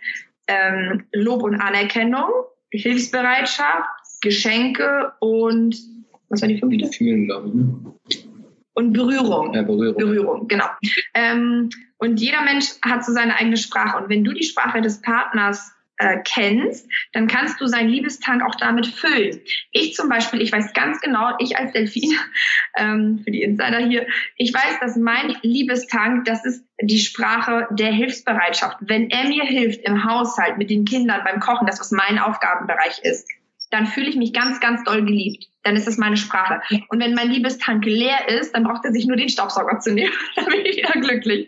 ähm, Lob und Anerkennung, Hilfsbereitschaft, Geschenke und was war die fünfte? Fühlen, glaube ich. Ne? Und Berührung. Ja, Berührung. Berührung, genau. Ähm, und jeder Mensch hat so seine eigene Sprache. Und wenn du die Sprache des Partners äh, kennst, dann kannst du seinen Liebestank auch damit füllen. Ich zum Beispiel, ich weiß ganz genau, ich als Delfin, ähm, für die Insider hier, ich weiß, dass mein Liebestank, das ist die Sprache der Hilfsbereitschaft. Wenn er mir hilft im Haushalt, mit den Kindern, beim Kochen, das was mein Aufgabenbereich ist, dann fühle ich mich ganz, ganz doll geliebt. Dann ist das meine Sprache. Und wenn mein Liebestank leer ist, dann braucht er sich nur den Staubsauger zu nehmen. dann bin ich wieder glücklich.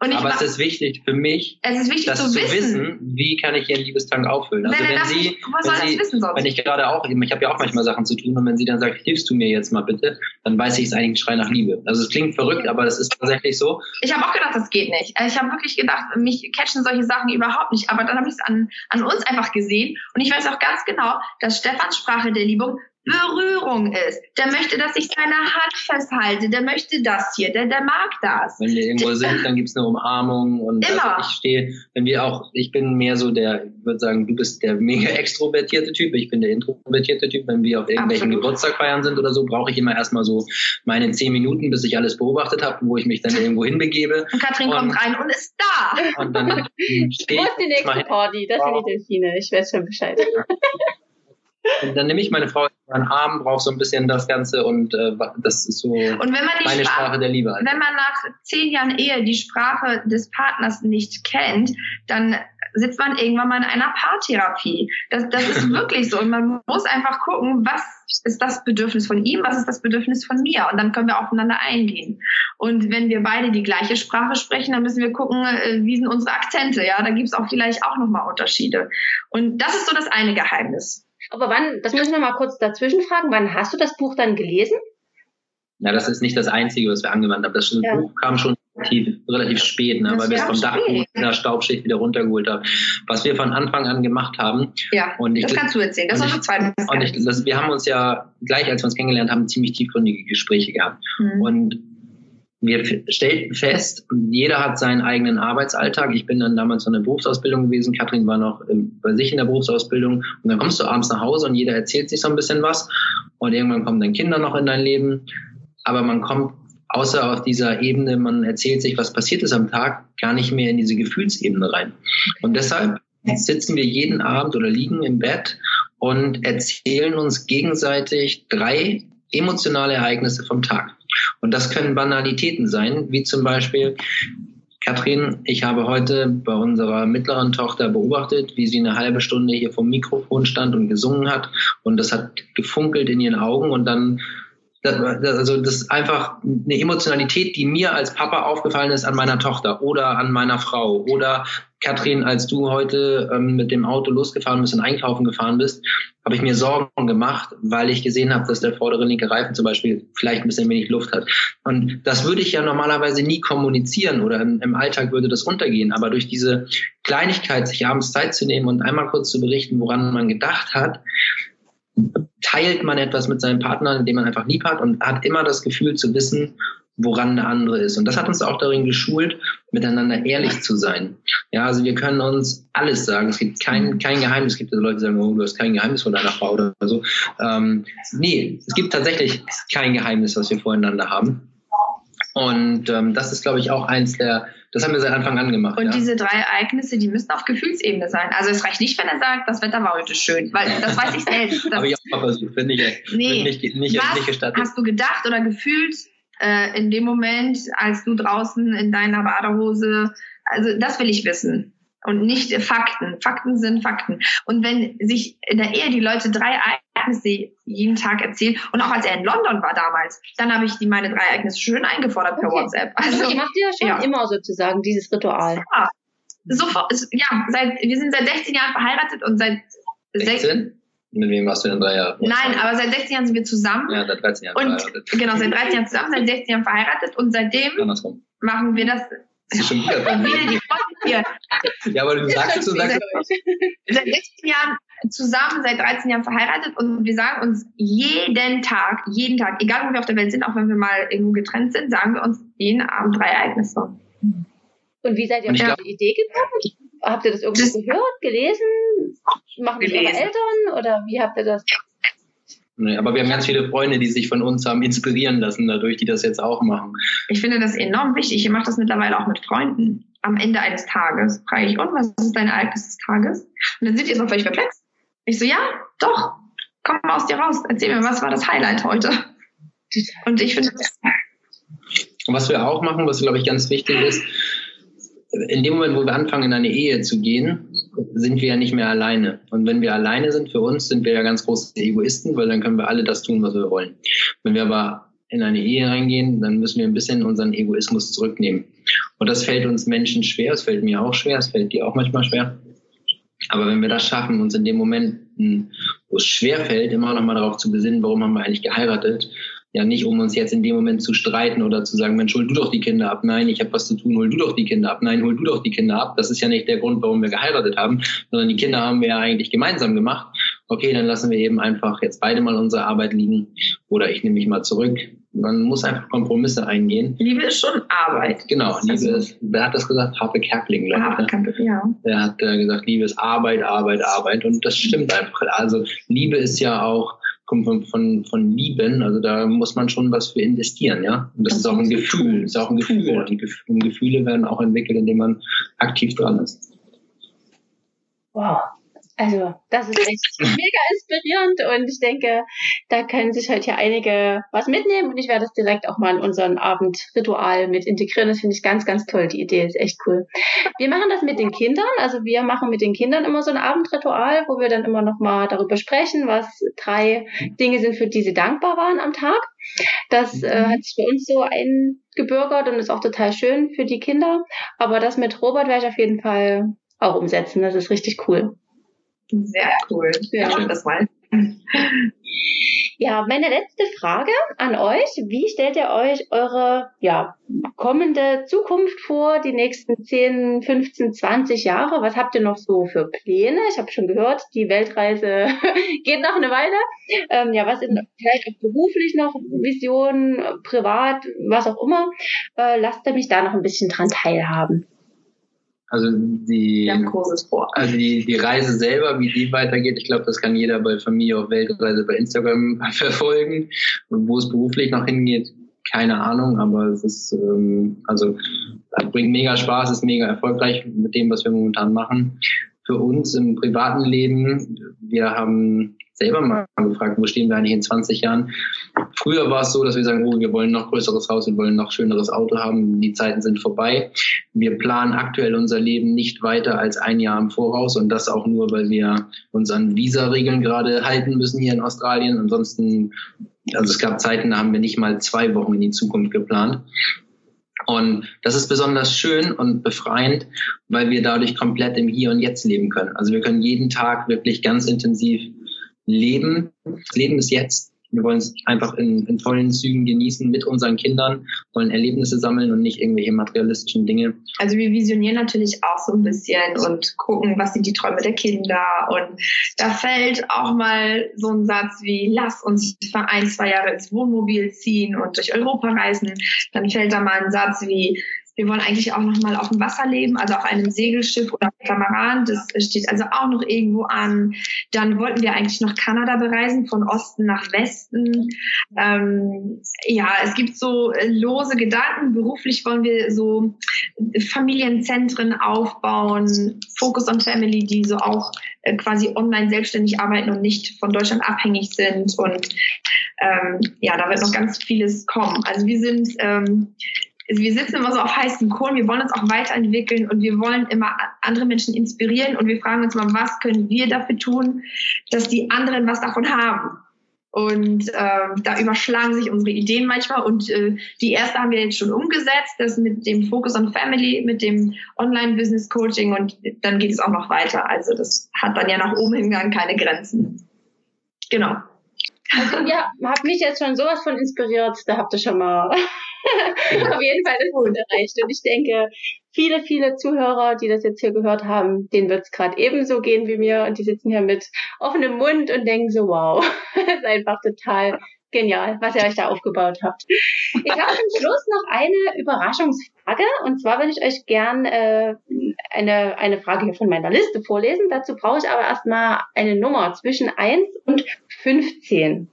Aber es ist wichtig für mich, es ist wichtig das zu, wissen. wissen. wie kann ich ihren Liebestank auffüllen. Also wenn, wenn sie, nicht, wenn, sie wissen wenn ich gerade auch, ich habe ja auch manchmal Sachen zu tun und wenn sie dann sagt, hilfst du mir jetzt mal bitte, dann weiß ich, es eigentlich ein Schrei nach Liebe. Also es klingt verrückt, aber das ist tatsächlich so. Ich habe auch gedacht, das geht nicht. Ich habe wirklich gedacht, mich catchen solche Sachen überhaupt nicht. Aber dann habe ich es an, an uns einfach gesehen und ich weiß auch ganz genau, dass Stefans Sprache der Liebe Berührung ist. Der möchte, dass ich seine Hand festhalte. Der möchte das hier. Der, der mag das. Wenn wir irgendwo sind, dann gibt's eine Umarmung und Immer. Also ich stehe, wenn wir auch, ich bin mehr so der, ich würde sagen, du bist der mega extrovertierte Typ, ich bin der introvertierte Typ. Wenn wir auf irgendwelchen Absolut. Geburtstag feiern sind oder so, brauche ich immer erstmal so meine zehn Minuten, bis ich alles beobachtet habe, wo ich mich dann irgendwo hinbegebe. Und Katrin und, kommt rein und ist da. Und dann stehe ich. Wo ist die nächste Party? Das sind die Delfine. Ich weiß schon Bescheid. Und dann nehme ich meine Frau in den Arm, brauche so ein bisschen das Ganze und äh, das ist so meine Sprache, Sprache, der Liebe. Halt. Wenn man nach zehn Jahren Ehe die Sprache des Partners nicht kennt, dann sitzt man irgendwann mal in einer Paartherapie. Das, das ist wirklich so. Und man muss einfach gucken, was ist das Bedürfnis von ihm, was ist das Bedürfnis von mir? Und dann können wir aufeinander eingehen. Und wenn wir beide die gleiche Sprache sprechen, dann müssen wir gucken, äh, wie sind unsere Akzente. Ja, da gibt es auch vielleicht auch nochmal Unterschiede. Und das ist so das eine Geheimnis. Aber wann, das muss ich noch mal kurz dazwischen fragen, wann hast du das Buch dann gelesen? Ja, das ist nicht das Einzige, was wir angewandt haben. Das ja. Buch kam schon relativ, relativ spät, ne, weil wir es vom Dachboden in der Staubschicht wieder runtergeholt haben. Was wir von Anfang an gemacht haben. Ja, und ich, das kannst du erzählen. Das war schon zwei Und ich, das, wir haben uns ja gleich, als wir uns kennengelernt haben, ziemlich tiefgründige Gespräche gehabt. Mhm. Und wir stellten fest, jeder hat seinen eigenen Arbeitsalltag. Ich bin dann damals in der Berufsausbildung gewesen, Katrin war noch bei sich in der Berufsausbildung und dann kommst du abends nach Hause und jeder erzählt sich so ein bisschen was und irgendwann kommen dann Kinder noch in dein Leben, aber man kommt außer auf dieser Ebene, man erzählt sich, was passiert ist am Tag, gar nicht mehr in diese Gefühlsebene rein. Und deshalb sitzen wir jeden Abend oder liegen im Bett und erzählen uns gegenseitig drei emotionale Ereignisse vom Tag. Und das können Banalitäten sein, wie zum Beispiel, Katrin, ich habe heute bei unserer mittleren Tochter beobachtet, wie sie eine halbe Stunde hier vom Mikrofon stand und gesungen hat. Und das hat gefunkelt in ihren Augen und dann das, also das ist einfach eine Emotionalität, die mir als Papa aufgefallen ist an meiner Tochter oder an meiner Frau oder Katrin, als du heute ähm, mit dem Auto losgefahren bist und einkaufen gefahren bist, habe ich mir Sorgen gemacht, weil ich gesehen habe, dass der vordere linke Reifen zum Beispiel vielleicht ein bisschen wenig Luft hat. Und das würde ich ja normalerweise nie kommunizieren oder im, im Alltag würde das untergehen. Aber durch diese Kleinigkeit, sich abends Zeit zu nehmen und einmal kurz zu berichten, woran man gedacht hat, teilt man etwas mit seinem Partner, den man einfach lieb hat und hat immer das Gefühl zu wissen, woran der andere ist. Und das hat uns auch darin geschult, miteinander ehrlich zu sein. Ja, also wir können uns alles sagen. Es gibt kein, kein Geheimnis. Es gibt also Leute, die sagen, oh, du hast kein Geheimnis von deiner Frau oder so. Ähm, nee, es gibt tatsächlich kein Geheimnis, was wir voreinander haben. Und ähm, das ist, glaube ich, auch eins der, das haben wir seit Anfang an gemacht. Und ja. diese drei Ereignisse, die müssen auf Gefühlsebene sein. Also es reicht nicht, wenn er sagt, das Wetter war heute schön, weil das weiß ich selbst. Habe ich auch versucht, finde ich nee. nicht, nicht, nicht, Was nicht gestattet. Hast du gedacht oder gefühlt äh, in dem Moment, als du draußen in deiner Badehose, also das will ich wissen und nicht Fakten. Fakten sind Fakten. Und wenn sich in der Ehe die Leute drei Ereignisse jeden Tag erzählen und auch als er in London war damals, dann habe ich die meine drei Ereignisse schön eingefordert per okay. WhatsApp. Also, also ihr macht ja schon ja. immer sozusagen dieses Ritual. Ja. Sofort, ja, seit, wir sind seit 16 Jahren verheiratet und seit 16? Mit wem warst du denn drei Jahre? Nein, aber seit 16 Jahren sind wir zusammen. Ja, seit 13 Jahren und, verheiratet. Genau, seit 13 Jahren zusammen, seit 16 Jahren verheiratet und seitdem Andersrum. machen wir das ist schon wieder dran. ja, aber du sagst es und sagst es. Seit 16 Jahren zusammen, seit 13 Jahren verheiratet und wir sagen uns jeden Tag, jeden Tag, egal wo wir auf der Welt sind, auch wenn wir mal irgendwo getrennt sind, sagen wir uns jeden Abend drei Ereignisse. Und wie seid ihr auf die Idee gekommen? Habt ihr das irgendwo das gehört, gelesen? Machen das eure Eltern oder wie habt ihr das? Nee, aber wir haben ganz viele Freunde, die sich von uns haben inspirieren lassen, dadurch, die das jetzt auch machen. Ich finde das enorm wichtig. Ich mache das mittlerweile auch mit Freunden. Am Ende eines Tages frage ich, und was ist dein Ereignis des Tages? Und dann sind die so völlig perplex. Ich so, ja, doch, komm mal aus dir raus, erzähl mir, was war das Highlight heute? Und ich finde das. Und was wir auch machen, was glaube ich ganz wichtig ist, in dem Moment, wo wir anfangen, in eine Ehe zu gehen, sind wir ja nicht mehr alleine. Und wenn wir alleine sind für uns, sind wir ja ganz große Egoisten, weil dann können wir alle das tun, was wir wollen. Wenn wir aber in eine Ehe reingehen, dann müssen wir ein bisschen unseren Egoismus zurücknehmen. Und das fällt uns Menschen schwer, es fällt mir auch schwer, es fällt dir auch manchmal schwer. Aber wenn wir das schaffen, uns in dem Moment, wo es schwer fällt, immer noch mal darauf zu besinnen, warum haben wir eigentlich geheiratet ja nicht, um uns jetzt in dem Moment zu streiten oder zu sagen, Mensch, hol du doch die Kinder ab. Nein, ich habe was zu tun, hol du doch die Kinder ab. Nein, hol du doch die Kinder ab. Das ist ja nicht der Grund, warum wir geheiratet haben, sondern die Kinder haben wir ja eigentlich gemeinsam gemacht. Okay, dann lassen wir eben einfach jetzt beide mal unsere Arbeit liegen oder ich nehme mich mal zurück. Man muss einfach Kompromisse eingehen. Liebe ist schon Arbeit. Genau, Liebe also, ist, wer hat das gesagt? Harpe Kerkeling, glaube ich. Ne? ja. Der hat äh, gesagt, Liebe ist Arbeit, Arbeit, Arbeit. Und das stimmt einfach. Also Liebe ist ja auch kommt von, von, von Lieben, also da muss man schon was für investieren, ja. Und das, das ist auch ein Gefühl, ist auch ein Gefühl. Und Gefühle werden auch entwickelt, indem man aktiv dran ist. Wow. Also, das ist echt mega inspirierend und ich denke, da können sich heute hier einige was mitnehmen und ich werde das direkt auch mal in unseren Abendritual mit integrieren. Das finde ich ganz, ganz toll. Die Idee ist echt cool. Wir machen das mit den Kindern. Also wir machen mit den Kindern immer so ein Abendritual, wo wir dann immer noch mal darüber sprechen, was drei Dinge sind, für die sie dankbar waren am Tag. Das äh, hat sich bei uns so eingebürgert und ist auch total schön für die Kinder. Aber das mit Robert werde ich auf jeden Fall auch umsetzen. Das ist richtig cool. Sehr cool. Ja, ja das mal. Ja, meine letzte Frage an euch. Wie stellt ihr euch eure ja, kommende Zukunft vor, die nächsten 10, 15, 20 Jahre? Was habt ihr noch so für Pläne? Ich habe schon gehört, die Weltreise geht noch eine Weile. Ähm, ja, was sind vielleicht auch beruflich noch Visionen, privat, was auch immer? Äh, lasst ihr mich da noch ein bisschen dran teilhaben. Also die, also die, die Reise selber, wie die weitergeht, ich glaube, das kann jeder bei Familie auf Weltreise bei Instagram verfolgen. Und wo es beruflich noch hingeht, keine Ahnung, aber es ist ähm, also bringt mega Spaß, ist mega erfolgreich mit dem, was wir momentan machen. Für uns im privaten Leben, wir haben selber mal gefragt, wo stehen wir eigentlich in 20 Jahren? Früher war es so, dass wir sagen, oh, wir wollen noch größeres Haus, wir wollen noch schöneres Auto haben, die Zeiten sind vorbei. Wir planen aktuell unser Leben nicht weiter als ein Jahr im Voraus und das auch nur, weil wir uns an Visa-Regeln gerade halten müssen hier in Australien. Ansonsten, also es gab Zeiten, da haben wir nicht mal zwei Wochen in die Zukunft geplant. Und das ist besonders schön und befreiend, weil wir dadurch komplett im Hier und Jetzt leben können. Also wir können jeden Tag wirklich ganz intensiv leben. Das Leben ist jetzt. Wir wollen es einfach in, in vollen Zügen genießen mit unseren Kindern, wollen Erlebnisse sammeln und nicht irgendwelche materialistischen Dinge. Also wir visionieren natürlich auch so ein bisschen und gucken, was sind die Träume der Kinder. Und da fällt auch mal so ein Satz wie, lass uns für ein, zwei Jahre ins Wohnmobil ziehen und durch Europa reisen. Dann fällt da mal ein Satz wie, wir wollen eigentlich auch noch mal auf dem Wasser leben, also auf einem Segelschiff oder Katamaran. Das steht also auch noch irgendwo an. Dann wollten wir eigentlich noch Kanada bereisen, von Osten nach Westen. Ähm, ja, es gibt so äh, lose Gedanken. Beruflich wollen wir so Familienzentren aufbauen, Focus on Family, die so auch äh, quasi online selbstständig arbeiten und nicht von Deutschland abhängig sind. Und ähm, ja, da wird noch ganz vieles kommen. Also wir sind ähm, wir sitzen immer so auf heißen Kohlen, wir wollen uns auch weiterentwickeln und wir wollen immer andere Menschen inspirieren und wir fragen uns mal, was können wir dafür tun, dass die anderen was davon haben. Und äh, da überschlagen sich unsere Ideen manchmal. Und äh, die erste haben wir jetzt schon umgesetzt, das mit dem Focus on Family, mit dem Online-Business-Coaching und dann geht es auch noch weiter. Also das hat dann ja nach oben hin keine Grenzen. Genau. Ja, hat mich jetzt schon sowas von inspiriert. Da habt ihr schon mal auf jeden Fall das Gute erreicht. Und ich denke, viele, viele Zuhörer, die das jetzt hier gehört haben, denen wird es gerade ebenso gehen wie mir. Und die sitzen hier mit offenem Mund und denken so, wow, das ist einfach total genial, was ihr euch da aufgebaut habt. Ich habe zum Schluss noch eine Überraschungsfrage. Und zwar würde ich euch gern äh, eine, eine Frage hier von meiner Liste vorlesen. Dazu brauche ich aber erstmal eine Nummer zwischen 1 und 15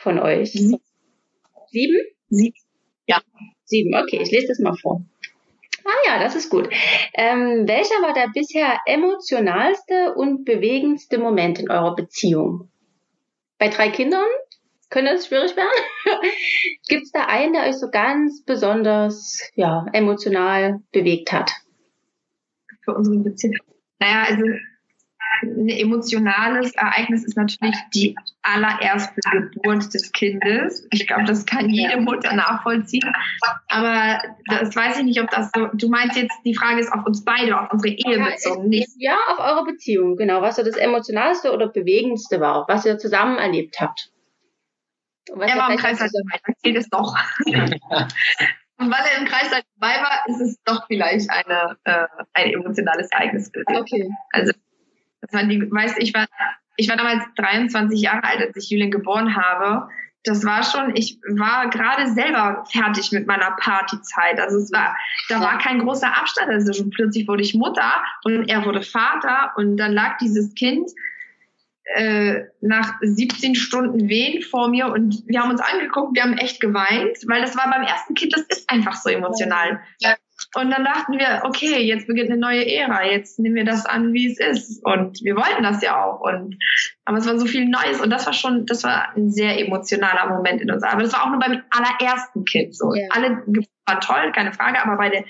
von euch. Sieben? Sieben. Ja. Sieben, okay, ich lese das mal vor. Ah ja, das ist gut. Ähm, welcher war der bisher emotionalste und bewegendste Moment in eurer Beziehung? Bei drei Kindern könnte es schwierig werden. Gibt es da einen, der euch so ganz besonders ja, emotional bewegt hat? Für unsere Beziehung. Naja, also ein emotionales Ereignis ist natürlich die allererste Geburt des Kindes. Ich glaube, das kann jede Mutter nachvollziehen. Aber das weiß ich nicht, ob das so. Du meinst jetzt, die Frage ist auf uns beide, auf unsere Ehe bezogen, nicht? Ja, auf eure Beziehung, genau. Was so das emotionalste oder bewegendste war, was ihr zusammen erlebt habt. Er war im Kreis dabei, dann zählt es doch. Und weil er im Kreis dabei war, ist es doch vielleicht eine, äh, ein emotionales Ereignis gewesen. Okay. Also das war die, weißt, ich war, ich war damals 23 Jahre alt, als ich Julian geboren habe. Das war schon, ich war gerade selber fertig mit meiner Partyzeit. Also es war, da war kein großer Abstand. Also schon plötzlich wurde ich Mutter und er wurde Vater und dann lag dieses Kind äh, nach 17 Stunden Wehen vor mir und wir haben uns angeguckt, wir haben echt geweint, weil das war beim ersten Kind, das ist einfach so emotional. Ja. Und dann dachten wir, okay, jetzt beginnt eine neue Ära, jetzt nehmen wir das an, wie es ist. Und wir wollten das ja auch. Und, aber es war so viel Neues und das war schon, das war ein sehr emotionaler Moment in uns. Aber das war auch nur beim allerersten Kind so. Ja. Alle war toll, keine Frage, aber bei der,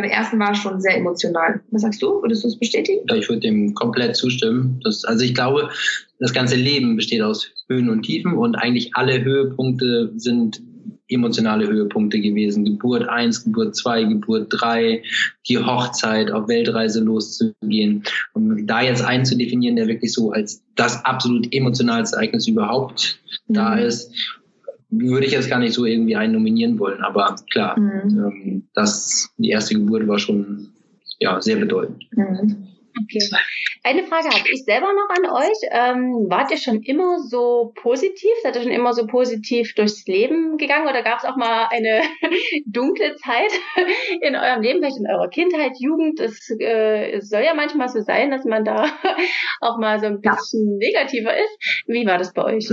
beim ersten war es schon sehr emotional. Was sagst du? Würdest du es bestätigen? Ja, ich würde dem komplett zustimmen. Das, also ich glaube, das ganze Leben besteht aus Höhen und Tiefen und eigentlich alle Höhepunkte sind emotionale Höhepunkte gewesen. Geburt eins, Geburt zwei, Geburt drei, die Hochzeit, auf Weltreise loszugehen. Und da jetzt einen zu definieren, der wirklich so als das absolut emotionalste Ereignis überhaupt mhm. da ist, würde ich jetzt gar nicht so irgendwie einen nominieren wollen. Aber klar, mhm. ähm, das, die erste Geburt war schon ja, sehr bedeutend. Mhm. Okay. Eine Frage habe ich selber noch an euch. Ähm, wart ihr schon immer so positiv? Seid ihr schon immer so positiv durchs Leben gegangen oder gab es auch mal eine dunkle Zeit in eurem Leben, vielleicht in eurer Kindheit, Jugend? Es, äh, es soll ja manchmal so sein, dass man da auch mal so ein bisschen ja. negativer ist. Wie war das bei euch?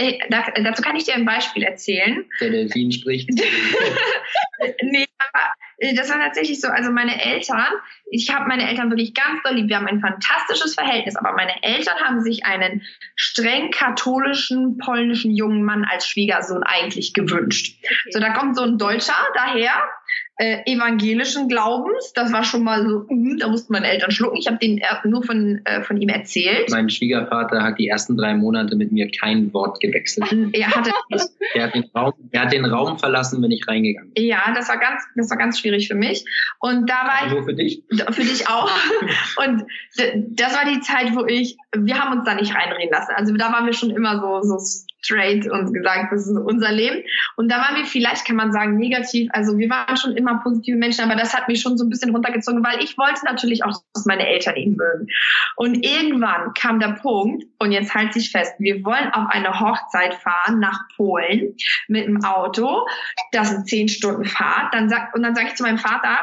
Ey, da, dazu kann ich dir ein Beispiel erzählen. Der Delfin spricht. nee, aber äh, das war tatsächlich so. Also meine Eltern, ich habe meine Eltern wirklich ganz doll lieb. Wir haben ein fantastisches Verhältnis, aber meine Eltern haben sich einen streng katholischen polnischen jungen Mann als Schwiegersohn eigentlich gewünscht. So, da kommt so ein Deutscher daher, äh, evangelischen Glaubens. Das war schon mal so, uh, da mussten meine Eltern schlucken. Ich habe den nur von, äh, von ihm erzählt. Mein Schwiegervater hat die ersten drei Monate mit mir kein Wort gewechselt. Er hatte er hat, den Raum, er hat den Raum verlassen, wenn ich reingegangen bin. Ja, das war ganz, das war ganz schwierig für mich. Und da war Nur für dich? Für dich auch. Und das war die Zeit, wo ich, wir haben uns da nicht reinreden lassen. Also da waren wir schon immer so, so straight und gesagt, das ist unser Leben. Und da waren wir vielleicht, kann man sagen, negativ. Also wir waren schon immer positive Menschen, aber das hat mich schon so ein bisschen runtergezogen, weil ich wollte natürlich auch, dass meine Eltern ihn mögen. Und irgendwann kam der Punkt, und jetzt halt sich fest, wir wollen auf eine Hochzeit fahren nach Polen mit dem Auto. Das sind zehn Stunden Fahrt. Dann sag, und dann sage ich zu meinem Vater,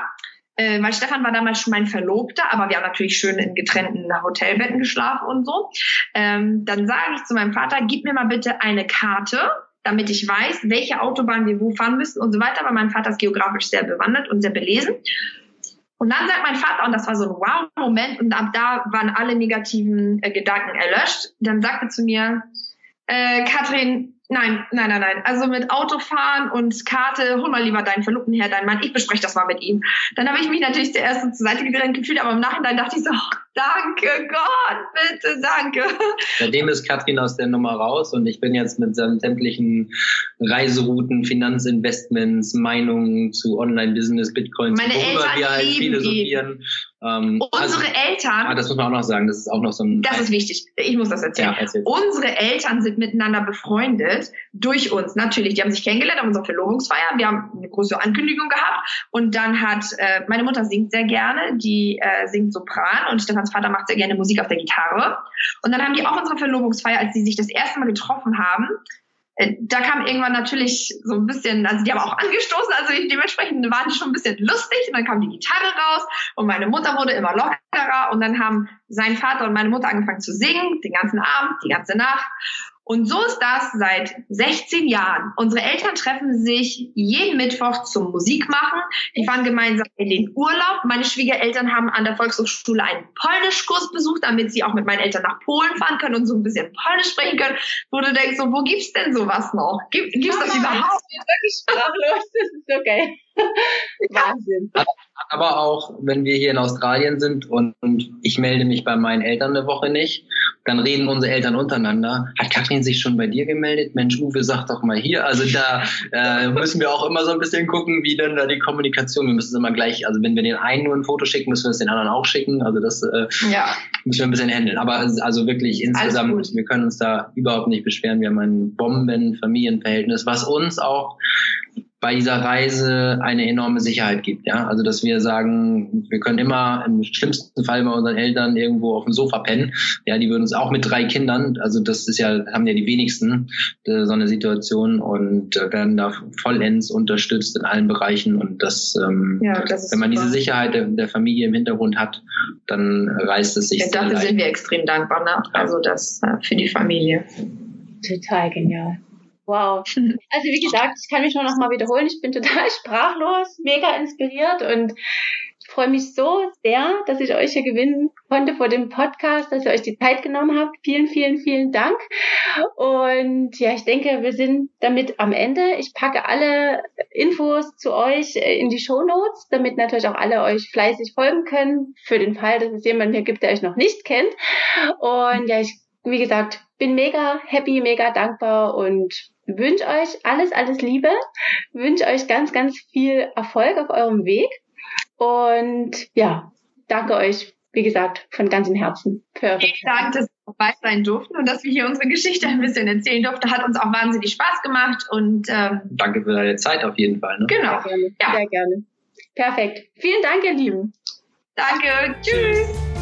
äh, weil Stefan war damals schon mein Verlobter, aber wir haben natürlich schön in getrennten Hotelbetten geschlafen und so. Ähm, dann sage ich zu meinem Vater, gib mir mal bitte eine Karte, damit ich weiß, welche Autobahn wir wo fahren müssen und so weiter, weil mein Vater ist geografisch sehr bewandert und sehr belesen. Und dann sagt mein Vater, und das war so ein Wow-Moment, und ab da waren alle negativen äh, Gedanken erlöscht, dann sagte zu mir, äh, Katrin, Nein, nein, nein, nein. Also mit Autofahren und Karte, hol mal lieber deinen Verlobten her, deinen Mann. Ich bespreche das mal mit ihm. Dann habe ich mich natürlich zuerst so zur Seite gerannt gefühlt, aber im Nachhinein dachte ich so, oh, danke Gott, bitte, danke. Seitdem ist Katrin aus der Nummer raus und ich bin jetzt mit seinen sämtlichen Reiserouten, Finanzinvestments, Meinungen zu Online-Business, Bitcoin, Meine worüber wir halt philosophieren. Ähm, Unsere also, Eltern. Ah, das muss man auch noch sagen. Das ist auch noch so ein. Das ist wichtig. Ich muss das erzählen. Ja, erzähl. Unsere Eltern sind miteinander befreundet durch uns. Natürlich, die haben sich kennengelernt auf unserer Verlobungsfeier. Wir haben eine große Ankündigung gehabt und dann hat äh, meine Mutter singt sehr gerne. Die äh, singt Sopran und Stefans Vater macht sehr gerne Musik auf der Gitarre. Und dann haben die auch unsere Verlobungsfeier, als sie sich das erste Mal getroffen haben, da kam irgendwann natürlich so ein bisschen, also die haben auch angestoßen, also dementsprechend waren die schon ein bisschen lustig und dann kam die Gitarre raus und meine Mutter wurde immer lockerer und dann haben sein Vater und meine Mutter angefangen zu singen, den ganzen Abend, die ganze Nacht und so ist das seit 16 Jahren. Unsere Eltern treffen sich jeden Mittwoch zum Musikmachen. Die fahren gemeinsam in den Urlaub. Meine Schwiegereltern haben an der Volkshochschule einen Polnischkurs besucht, damit sie auch mit meinen Eltern nach Polen fahren können und so ein bisschen Polnisch sprechen können. Wo du denkst, so, wo gibt's denn sowas noch? Gibt, gibt's das überhaupt? Ich bin wirklich sprachlos. Das ist geil. Wahnsinn. Aber auch, wenn wir hier in Australien sind und, und, ich melde mich bei meinen Eltern eine Woche nicht, dann reden unsere Eltern untereinander. Hat Kathrin sich schon bei dir gemeldet? Mensch, Uwe, sag doch mal hier. Also da äh, müssen wir auch immer so ein bisschen gucken, wie denn da die Kommunikation. Wir müssen es immer gleich, also wenn wir den einen nur ein Foto schicken, müssen wir es den anderen auch schicken. Also das äh, ja. müssen wir ein bisschen handeln. Aber also wirklich insgesamt, wir können uns da überhaupt nicht beschweren. Wir haben ein Bomben-Familienverhältnis, was uns auch bei dieser Reise eine enorme Sicherheit gibt. Ja? Also dass wir sagen, wir können immer im schlimmsten Fall bei unseren Eltern irgendwo auf dem Sofa pennen. Ja, die würden uns auch mit drei Kindern, also das ist ja, haben ja die wenigsten äh, so eine Situation und äh, werden da vollends unterstützt in allen Bereichen. Und das, ähm, ja, das wenn man super. diese Sicherheit der, der, Familie im Hintergrund hat, dann reißt es sich. Ja, dafür sind wir extrem dankbar, ne? Also das äh, für die Familie. Total genial. Wow. Also wie gesagt, ich kann mich nur noch mal wiederholen. Ich bin total sprachlos, mega inspiriert und ich freue mich so sehr, dass ich euch hier gewinnen konnte vor dem Podcast, dass ihr euch die Zeit genommen habt. Vielen, vielen, vielen Dank. Und ja, ich denke, wir sind damit am Ende. Ich packe alle Infos zu euch in die Show Notes, damit natürlich auch alle euch fleißig folgen können, für den Fall, dass es jemanden hier gibt, der euch noch nicht kennt. Und ja, ich, wie gesagt, bin mega happy, mega dankbar und wünsche euch alles, alles Liebe, wünsche euch ganz, ganz viel Erfolg auf eurem Weg und ja, danke euch, wie gesagt, von ganzem Herzen für eure Vielen Dank, dass wir dabei sein durften und dass wir hier unsere Geschichte ein bisschen erzählen durften. Hat uns auch wahnsinnig Spaß gemacht und ähm, danke für deine Zeit auf jeden Fall. Ne? Genau. Sehr gerne. Ja. Sehr gerne. Perfekt. Vielen Dank, ihr Lieben. Danke. Tschüss.